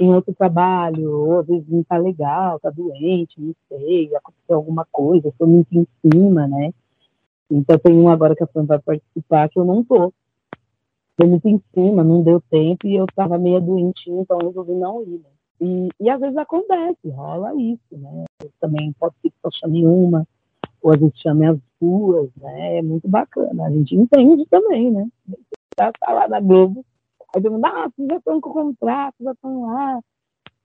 em outro trabalho, ou às vezes não está legal, está doente, não sei, aconteceu alguma coisa, estou muito em cima, né? Então tem um agora que a Fran vai participar que eu não tô. Estou muito em cima, não deu tempo e eu estava meio doentinha, então resolvi não ir, né? E, e às vezes acontece, rola isso, né? Também pode ser que só chame uma, ou às vezes chame as duas, né? É muito bacana. A gente entende também, né? Já tá lá na Globo, aí todo mundo, ah, vocês já estão com o contrato, já estão lá.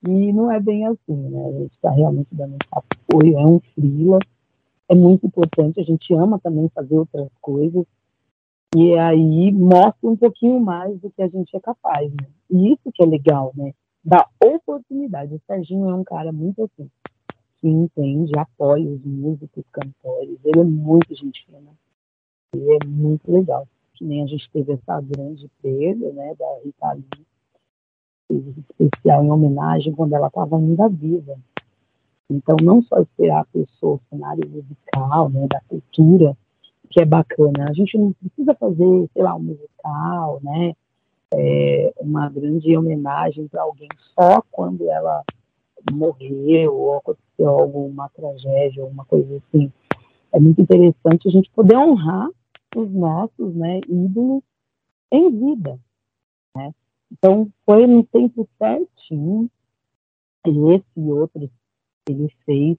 E não é bem assim, né? A gente está realmente dando apoio, é um frila, é muito importante, a gente ama também fazer outras coisas, e aí mostra um pouquinho mais do que a gente é capaz, né? E isso que é legal, né? Da oportunidade. O Serginho é um cara muito assim, que entende, apoia os músicos, cantores. Ele é muito gente fina. Ele é muito legal. Que nem a gente teve essa grande perda, né, da Rita especial em homenagem quando ela estava ainda viva. Então, não só esperar a pessoa, o cenário musical, né, da cultura, que é bacana. A gente não precisa fazer, sei lá, um musical, né, é, uma grande homenagem para alguém só quando ela morreu ou aconteceu alguma tragédia, alguma coisa assim. é muito interessante a gente poder honrar os nossos né, ídolos em vida. Né? Então, foi no tempo certinho, esse e outros ele fez,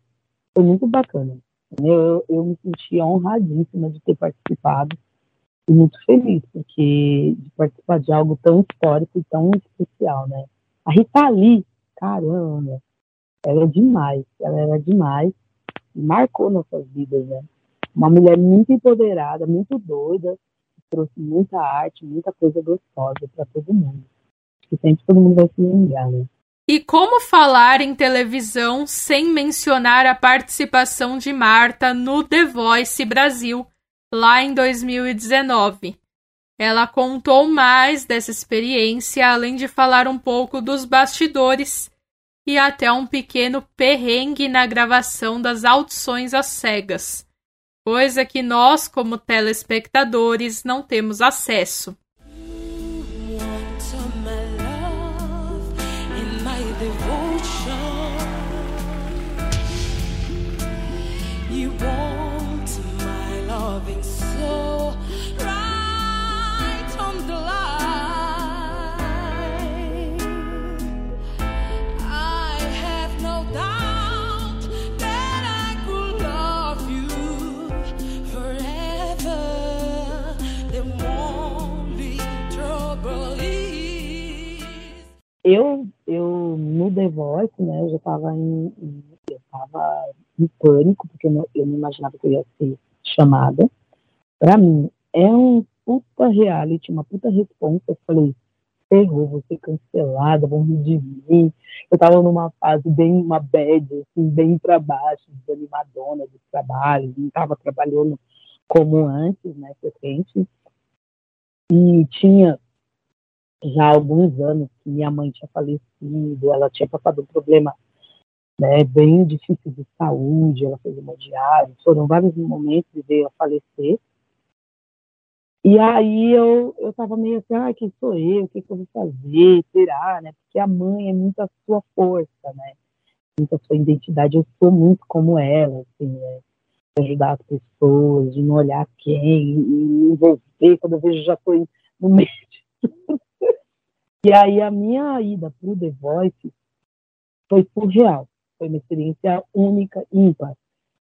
foi muito bacana. Eu, eu me senti honradíssima de ter participado e muito feliz, porque de participar de algo tão histórico e tão especial, né? A Rita Lee, caramba, ela é demais, ela era demais, marcou nossas vidas, né? Uma mulher muito empoderada, muito doida, trouxe muita arte, muita coisa gostosa para todo mundo. Que sempre todo mundo vai se lembrar, né? E como falar em televisão sem mencionar a participação de Marta no The Voice Brasil, lá em 2019? Ela contou mais dessa experiência, além de falar um pouco dos bastidores e até um pequeno perrengue na gravação das audições às cegas, coisa que nós, como telespectadores, não temos acesso. Eu, eu no The Voice, né, eu já estava em, eu tava em pânico, porque eu não, eu não imaginava que eu ia ser chamada. Para mim, é um puta reality, uma puta resposta. Eu falei, ferrou, vou ser cancelada, vão rir de. Eu tava numa fase bem, uma bad, assim, bem para baixo, desanimadona do trabalho, não tava trabalhando como antes, né, frequente. E tinha já alguns anos que minha mãe tinha falecido, ela tinha passado um problema né, bem difícil de saúde, ela fez hemodiálise, foram vários momentos e veio a falecer. E aí eu eu estava meio assim, ah, quem sou eu? O que, que eu vou fazer? Será, né? Porque a mãe é muito a sua força, né? Muito a sua identidade. Eu sou muito como ela, assim, né? ajudar as pessoas, de não olhar quem, e me envolver. Quando eu vejo, já estou no meio de tudo. E aí a minha ida para o The Voice foi surreal. Foi uma experiência única, ímpar,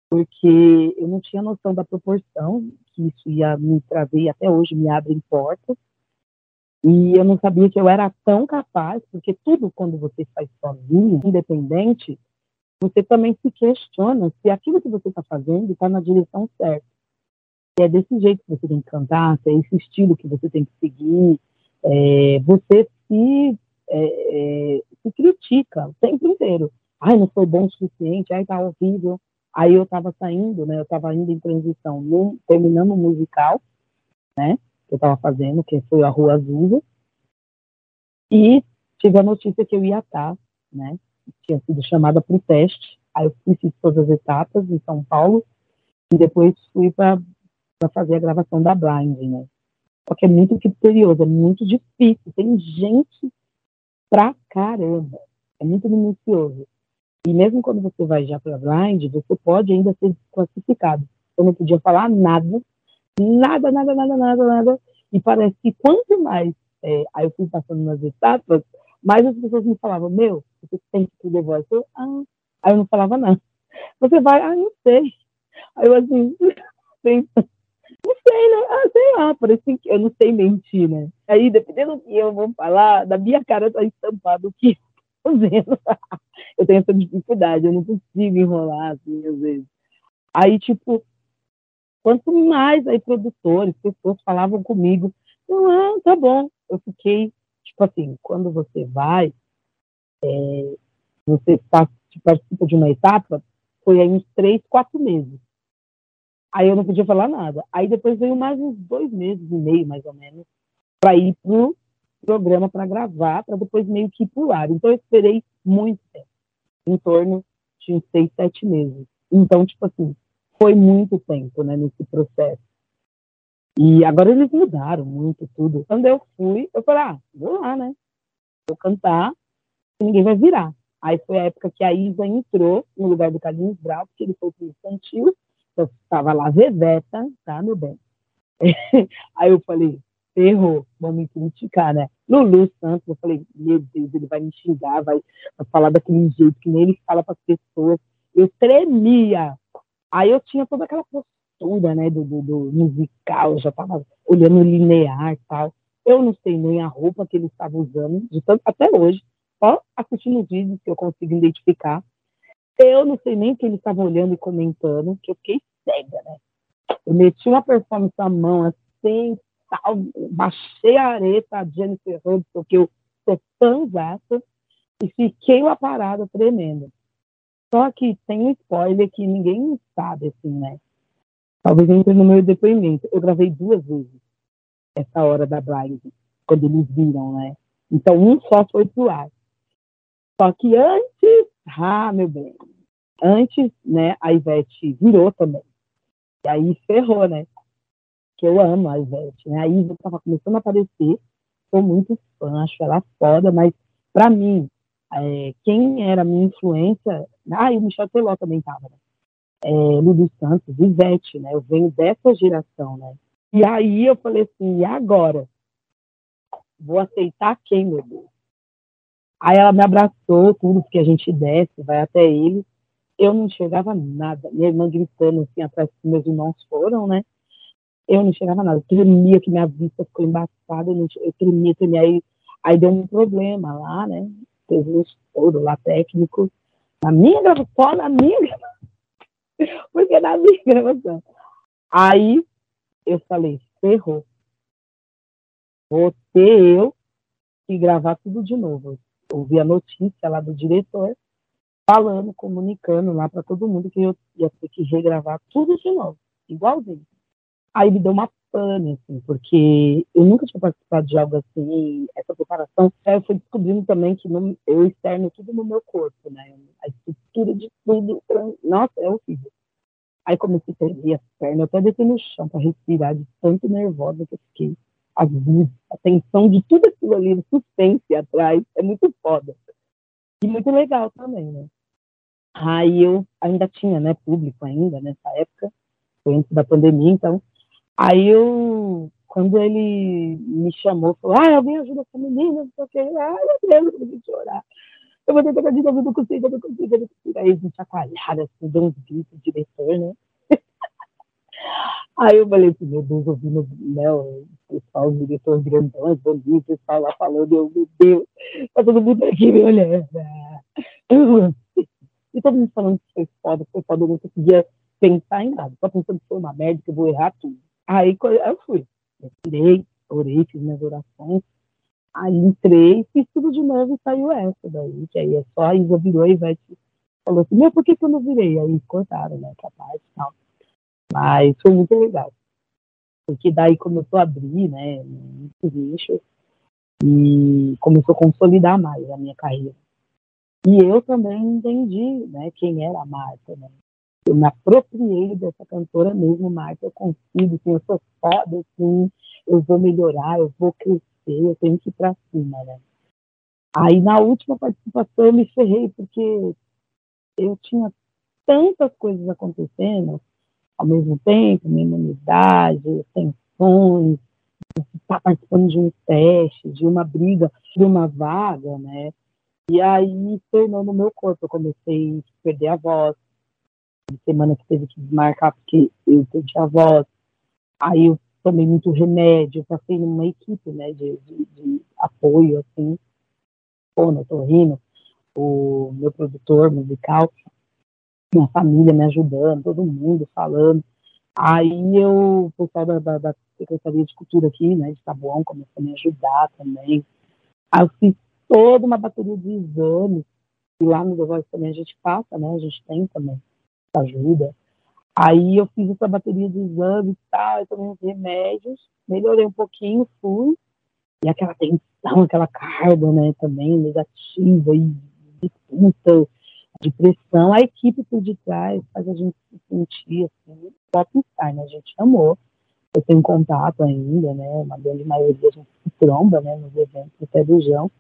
porque eu não tinha noção da proporção que isso ia me trazer e até hoje me abre portas. E eu não sabia que eu era tão capaz, porque tudo quando você faz sozinho, independente, você também se questiona se aquilo que você está fazendo está na direção certa. Se é desse jeito que você tem que cantar, se é esse estilo que você tem que seguir, é, você se, é, é, se critica o tempo inteiro. Ai, não foi bom o suficiente, ai, tá horrível. Aí eu estava saindo, né? Eu estava indo em transição, no, terminando o musical, né? Que eu estava fazendo, que foi a Rua Azul. E tive a notícia que eu ia estar, né? Tinha sido chamada para o teste. Aí eu fiz todas as etapas em São Paulo. E depois fui para fazer a gravação da Blind, né? Porque é muito criterioso, é muito difícil. Tem gente pra caramba. É muito minucioso. E mesmo quando você vai já para blind, você pode ainda ser desclassificado. Eu não podia falar nada, nada, nada, nada, nada, nada. E parece que quanto mais é, aí eu fui passando nas etapas, mais as pessoas me falavam, meu, você tem que The Voice. Eu, ah. Aí eu não falava nada. Você vai, ah, não sei. Aí eu assim, *laughs* Não sei, né? Ah, sei lá, parece que eu não sei mentir, né? Aí, dependendo do que eu vou falar, da minha cara tá estampado o que *laughs* vendo. eu tenho essa dificuldade, eu não consigo enrolar, assim, às vezes. Aí, tipo, quanto mais aí produtores, pessoas falavam comigo, ah, tá bom. Eu fiquei, tipo assim, quando você vai, é, você tá, participa de uma etapa, foi aí uns três, quatro meses. Aí eu não podia falar nada. Aí depois veio mais uns dois meses e meio, mais ou menos, para ir pro programa para gravar, para depois meio que pular. Então eu esperei muito tempo, em torno de seis, sete meses. Então, tipo assim, foi muito tempo, né, nesse processo. E agora eles mudaram muito tudo. Quando eu fui, eu falei, ah, vou lá, né? Vou cantar, ninguém vai virar. Aí foi a época que a Isa entrou no lugar do Carlinhos Brau, porque ele foi pro infantil, tava lá Zezeta, tá, meu bem? *laughs* Aí eu falei, ferrou, vão me criticar, né? Lulu Santos, eu falei, meu Deus, ele vai me xingar, vai, vai falar daquele jeito que nem ele fala para as pessoas. Eu tremia. Aí eu tinha toda aquela postura, né, do, do, do musical, já tava olhando linear e tal. Eu não sei nem a roupa que ele estava usando, tanto, até hoje, só assistindo os vídeos que eu consigo identificar. Eu não sei nem o que ele estava olhando e comentando, que eu fiquei cega, né? Eu meti uma performance na mão, assim, tal, baixei a areta, a Jennifer Hudson, porque eu sou fãzata, e fiquei lá parada, tremendo. Só que tem um spoiler que ninguém sabe, assim, né? Talvez entre no meu depoimento. Eu gravei duas vezes essa hora da Blind, quando eles viram, né? Então, um só foi pro ar. Só que antes, ah, meu bem, antes, né, a Ivete virou também. E aí ferrou, né? Que eu amo a Ivete, né? A Ivete estava começando a aparecer, sou muito fã, acho ela foda, mas para mim, é, quem era minha influência, ah, e o Michel Teló também tava, né? É, Santos, Ivete, né? Eu venho dessa geração, né? E aí eu falei assim, e agora? Vou aceitar quem, meu Deus? Aí ela me abraçou, tudo que a gente desce, vai até ele eu não enxergava nada. Minha irmã gritando assim atrás que meus irmãos foram, né? Eu não enxergava nada. Tremia que minha vista ficou embaçada, eu, eu tremia, tremia. Aí, aí deu um problema lá, né? Teve um estouro lá técnico. Na minha gravação, na minha gravação. *laughs* Porque na minha gravação. Aí eu falei, ferrou. Vou ter eu que gravar tudo de novo. Ouvi a notícia lá do diretor falando, comunicando lá para todo mundo que eu ia ter que regravar tudo de novo, igualzinho. Aí me deu uma pane, assim, porque eu nunca tinha participado de algo assim, essa preparação. Aí eu fui descobrindo também que no, eu externo tudo no meu corpo, né? A estrutura de tudo, nossa, é horrível. Aí comecei a tremer as pernas, até desci no chão para respirar, de tanto nervosa que eu fiquei. Luzes, a tensão de tudo aquilo ali, o suspense atrás, é muito foda. E muito legal também, né? Aí eu ainda tinha, né, público ainda nessa época, foi antes da pandemia, então. Aí eu, quando ele me chamou, falou, ah, alguém ajuda essa menina, não sei o que. Ai, meu Deus, eu comecei a chorar. Eu vou tentar de novo, não consigo, eu não consigo, eu não consigo. Aí a gente chacoalhada, assim, deu uns gritos, diretor, né? *laughs* Aí eu falei assim, meu Deus, ouvindo né, o pessoal, o diretor grandão, bonito, o pessoal lá falando, eu, meu Deus, tá todo mundo aqui me olhando. *laughs* E todo mundo falando que foi foda, foi foda, eu não conseguia pensar em nada. Só pensando que foi uma merda, que eu vou errar tudo. Aí eu fui. Respirei, orei, fiz minhas orações. Aí entrei, fiz tudo de novo e saiu essa daí, que aí é só a Isa virou e vai falou assim, meu, por que, que eu não virei? Aí cortaram, né, essa parte e tal. Mas foi muito legal. Porque daí começou a abrir, né, muitos nichos e começou a consolidar mais a minha carreira. E eu também entendi né, quem era a Marta. Né? Eu me apropriei dessa cantora mesmo, Marta. Eu consigo, assim, eu sou foda, assim, eu vou melhorar, eu vou crescer, eu tenho que ir para cima. Né? Aí na última participação eu me ferrei, porque eu tinha tantas coisas acontecendo ao mesmo tempo, minha imunidade, tensões, estar participando de um teste, de uma briga, de uma vaga, né? E aí tornou no meu corpo. Eu comecei a perder a voz. Semana que teve que desmarcar porque eu perdi a voz. Aí eu tomei muito remédio, passei numa equipe né, de, de, de apoio, assim, pô, no Torrino, o meu produtor musical, minha família me ajudando, todo mundo falando. Aí eu, o pessoal da, da, da, Secretaria de Cultura aqui, né, de Tabuão, começou a me ajudar também. Aí eu fiz toda uma bateria de exames, e lá no The Voice também a gente passa, né? A gente tem também ajuda. Aí eu fiz essa bateria de exames e tal, eu tomei uns remédios, melhorei um pouquinho, fui, e aquela tensão, aquela carga, né, também negativa e disputa, depressão, a equipe por detrás faz a gente se sentir assim, popstar, né? A gente amou. Eu tenho contato ainda, né? Uma grande maioria a gente se tromba, né? Nos eventos até do Jão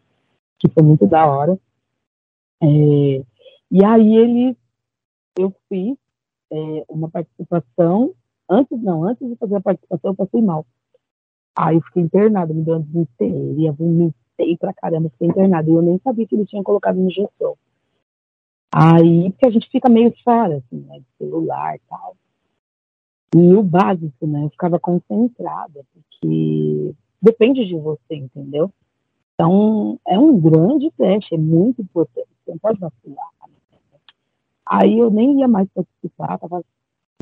que foi muito da hora. É, e aí ele, eu fiz, é, uma participação, antes não, antes de fazer a participação eu passei mal. Aí eu fiquei internada, me deu uma desinteria, vomitei pra caramba, fiquei internada. E eu nem sabia que ele tinha colocado injeção. Aí, porque a gente fica meio fora, assim, né, de celular e tal. E o básico, né, eu ficava concentrada, porque depende de você, entendeu? Então, é um grande teste, é muito importante, você não pode vacilar. Aí eu nem ia mais participar, tava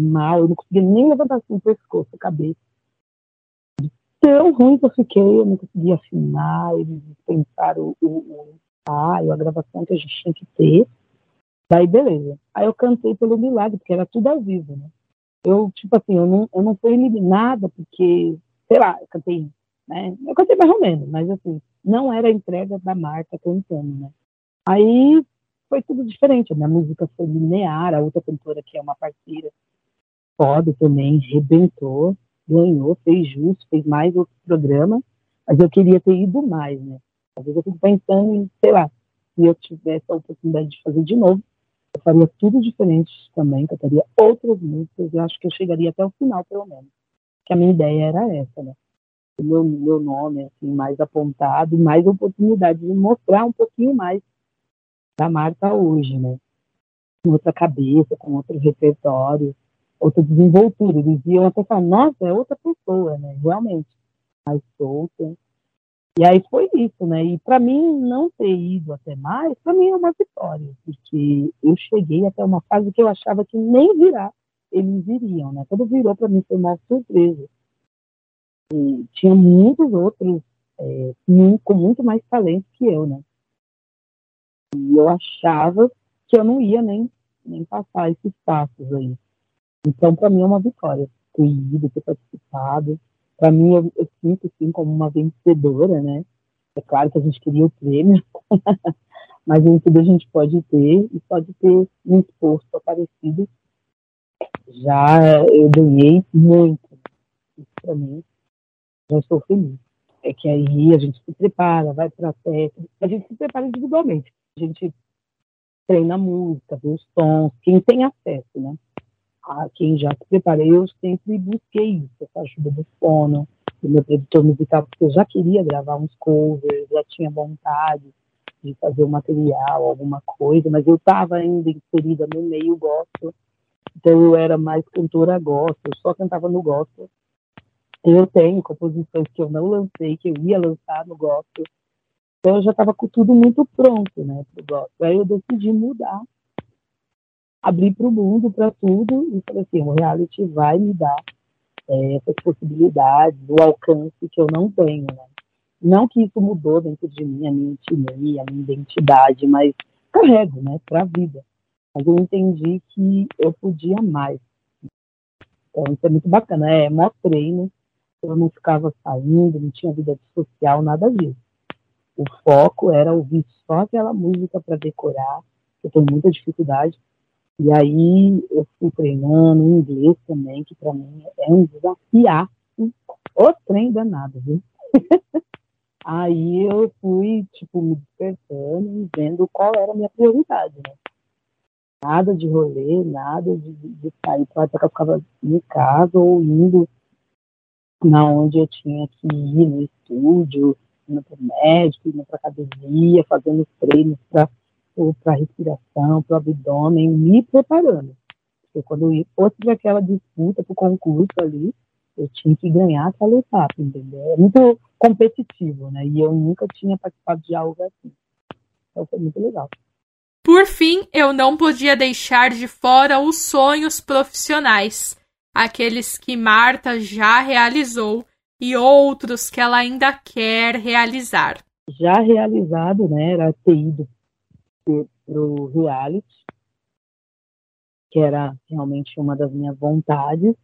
mal, eu não conseguia nem levantar assim o pescoço, a cabeça. Tão ruim que eu fiquei, eu não conseguia afinar, eles dispensaram o, o, o a gravação que a gente tinha que ter. Daí, beleza. Aí eu cantei pelo milagre, porque era tudo ao vivo, né? Eu, tipo assim, eu não, eu não fui eliminada porque, sei lá, eu cantei, né? Eu cantei mais ou menos, mas assim, não era a entrega da Marta cantando, né? Aí foi tudo diferente. A minha música foi linear, a outra cantora, que é uma parceira, foda também, rebentou, ganhou, fez justo, fez mais outro programa, mas eu queria ter ido mais, né? Às vezes eu fico pensando em, sei lá, se eu tivesse a oportunidade de fazer de novo, eu faria tudo diferente também, cantaria outras músicas, eu acho que eu chegaria até o final, pelo menos. Que a minha ideia era essa, né? O meu, meu nome, assim, mais apontado mais oportunidade de mostrar um pouquinho mais da Marta hoje, né? Com outra cabeça, com outro repertório, outra desenvoltura. Eles iam até falar, nossa, é outra pessoa, né? Realmente, mais solta. E aí foi isso, né? E para mim não ter ido até mais, para mim é uma vitória, porque eu cheguei até uma fase que eu achava que nem virar eles iriam, né? Quando virou para mim foi uma surpresa. E tinha muitos outros é, com muito mais talento que eu, né? E eu achava que eu não ia nem, nem passar esses passos aí. Então, para mim é uma vitória ter ido, ter participado para mim, eu, eu, sinto assim como uma vencedora, né? É claro que a gente queria o prêmio, *laughs* mas nem tudo a gente pode ter e pode ter um esforço parecido. Já eu ganhei muito. Isso para mim, já estou feliz. É que aí a gente se prepara, vai para a técnica, a gente se prepara individualmente. A gente treina música, vê os tons, quem tem acesso, né? a quem já se preparei, eu sempre busquei isso, essa ajuda do fono, do meu produtor musical, porque eu já queria gravar uns covers, já tinha vontade de fazer um material, alguma coisa, mas eu estava ainda inserida no meio gospel, então eu era mais cantora gospel, eu só cantava no gospel. Eu tenho composições que eu não lancei, que eu ia lançar no gospel, então eu já estava com tudo muito pronto, né, pro gospel. Aí eu decidi mudar abrir para o mundo, para tudo, e falei assim, o reality vai me dar é, essas possibilidades, o alcance que eu não tenho, né? Não que isso mudou dentro de mim, a minha intimidade, a minha identidade, mas carrego, né, para a vida. Mas eu entendi que eu podia mais. Então, isso é muito bacana. É, mó treino, eu não ficava saindo, não tinha vida social, nada disso. O foco era ouvir só aquela música para decorar, eu tenho muita dificuldade, e aí eu fui treinando inglês também, que para mim é um desafiar. O trem danado, viu? *laughs* aí eu fui, tipo, me despertando e vendo qual era a minha prioridade, né? Nada de rolê, nada de, de sair para eu ficava em casa ou indo na onde eu tinha que ir no estúdio, indo para o médico, indo para academia, fazendo treinos para para respiração, para o abdômen, me preparando. Porque quando eu fosse aquela disputa, para o concurso ali, eu tinha que ganhar aquela etapa, entendeu? É muito competitivo, né? E eu nunca tinha participado de algo assim. Então foi muito legal. Por fim, eu não podia deixar de fora os sonhos profissionais, aqueles que Marta já realizou e outros que ela ainda quer realizar. Já realizado, né, era ter ido para o reality, que era realmente uma das minhas vontades.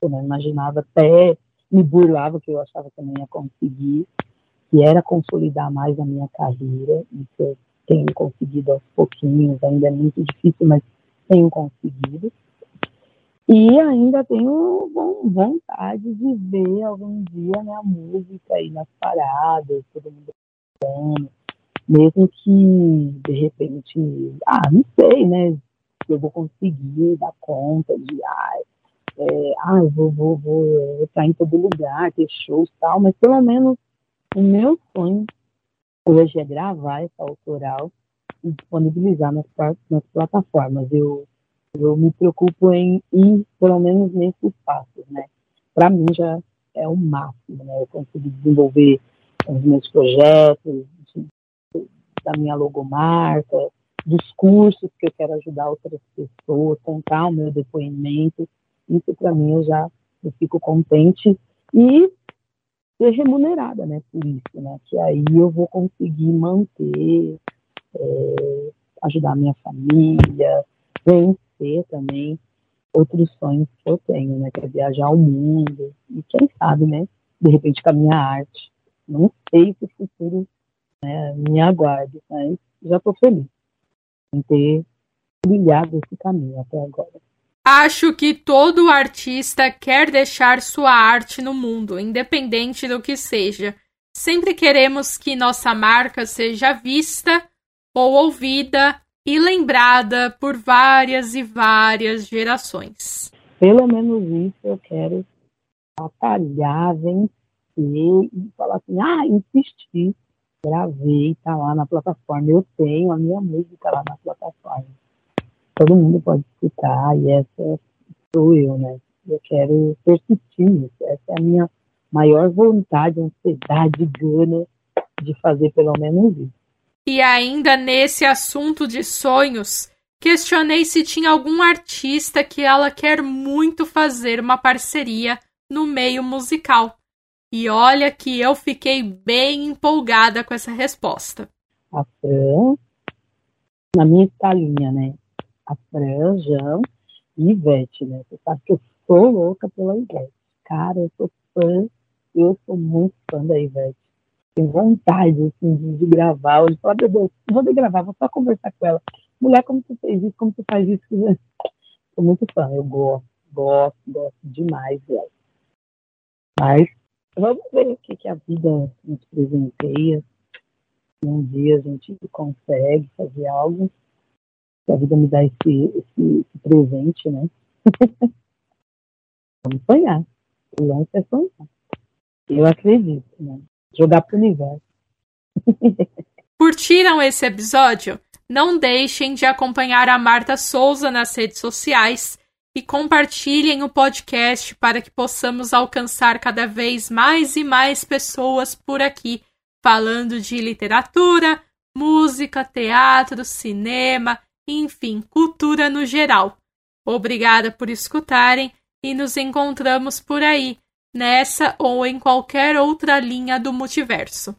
Eu não imaginava, até me burlava que eu achava que eu não ia conseguir, que era consolidar mais a minha carreira, e que eu tenho conseguido aos pouquinhos, ainda é muito difícil, mas tenho conseguido. E ainda tenho vontade de ver algum dia minha música aí nas paradas, todo mundo cantando, mesmo que, de repente, ah, não sei, né? eu vou conseguir dar conta de, ai, é, ah, eu vou, vou, vou estar em todo lugar, ter shows e tal, mas pelo menos o meu sonho hoje é gravar essa autoral e disponibilizar nas, nas plataformas. Eu, eu me preocupo em ir, pelo menos, nesses passos, né? Para mim já é o máximo, né? Eu consigo desenvolver os meus projetos, da minha logomarca, dos cursos que eu quero ajudar outras pessoas, contar o meu depoimento. Isso para mim eu já eu fico contente e ser remunerada, né, por isso, né, que aí eu vou conseguir manter, é, ajudar a minha família, vencer também outros sonhos que eu tenho, né, que é viajar ao mundo e quem sabe, né, de repente com a minha arte. Não sei se o futuro né, me aguarde, mas já estou feliz em ter brilhado esse caminho até agora. Acho que todo artista quer deixar sua arte no mundo, independente do que seja. Sempre queremos que nossa marca seja vista ou ouvida e lembrada por várias e várias gerações. Pelo menos isso eu quero batalhar, vencer e falar assim, ah, insisti, gravei, tá lá na plataforma, eu tenho a minha música lá na plataforma todo mundo pode escutar e essa sou eu, né? Eu quero persistir nisso. Essa é a minha maior vontade, ansiedade, gana de fazer pelo menos isso. E ainda nesse assunto de sonhos, questionei se tinha algum artista que ela quer muito fazer uma parceria no meio musical. E olha que eu fiquei bem empolgada com essa resposta. A Fran, na minha escalinha, né? a Fran, João e Ivete, né? Você sabe que eu sou louca pela Ivete. Cara, eu sou fã, eu sou muito fã da Ivete. Tenho vontade, assim, de, de gravar. Hoje, falar, meu Deus, não vou de gravar, vou só conversar com ela. Mulher, como você fez isso, como você faz isso? *laughs* Sou muito fã, eu gosto, gosto, gosto demais dela. Mas vamos ver o que, que a vida nos presenteia. Um dia a gente consegue fazer algo que a vida me dá esse, esse, esse presente, né? *laughs* Vamos sonhar. O lance é sonhar. Eu acredito, né? Jogar pro universo. *laughs* Curtiram esse episódio? Não deixem de acompanhar a Marta Souza nas redes sociais e compartilhem o podcast para que possamos alcançar cada vez mais e mais pessoas por aqui, falando de literatura, música, teatro, cinema enfim, cultura no geral. Obrigada por escutarem e nos encontramos por aí, nessa ou em qualquer outra linha do multiverso.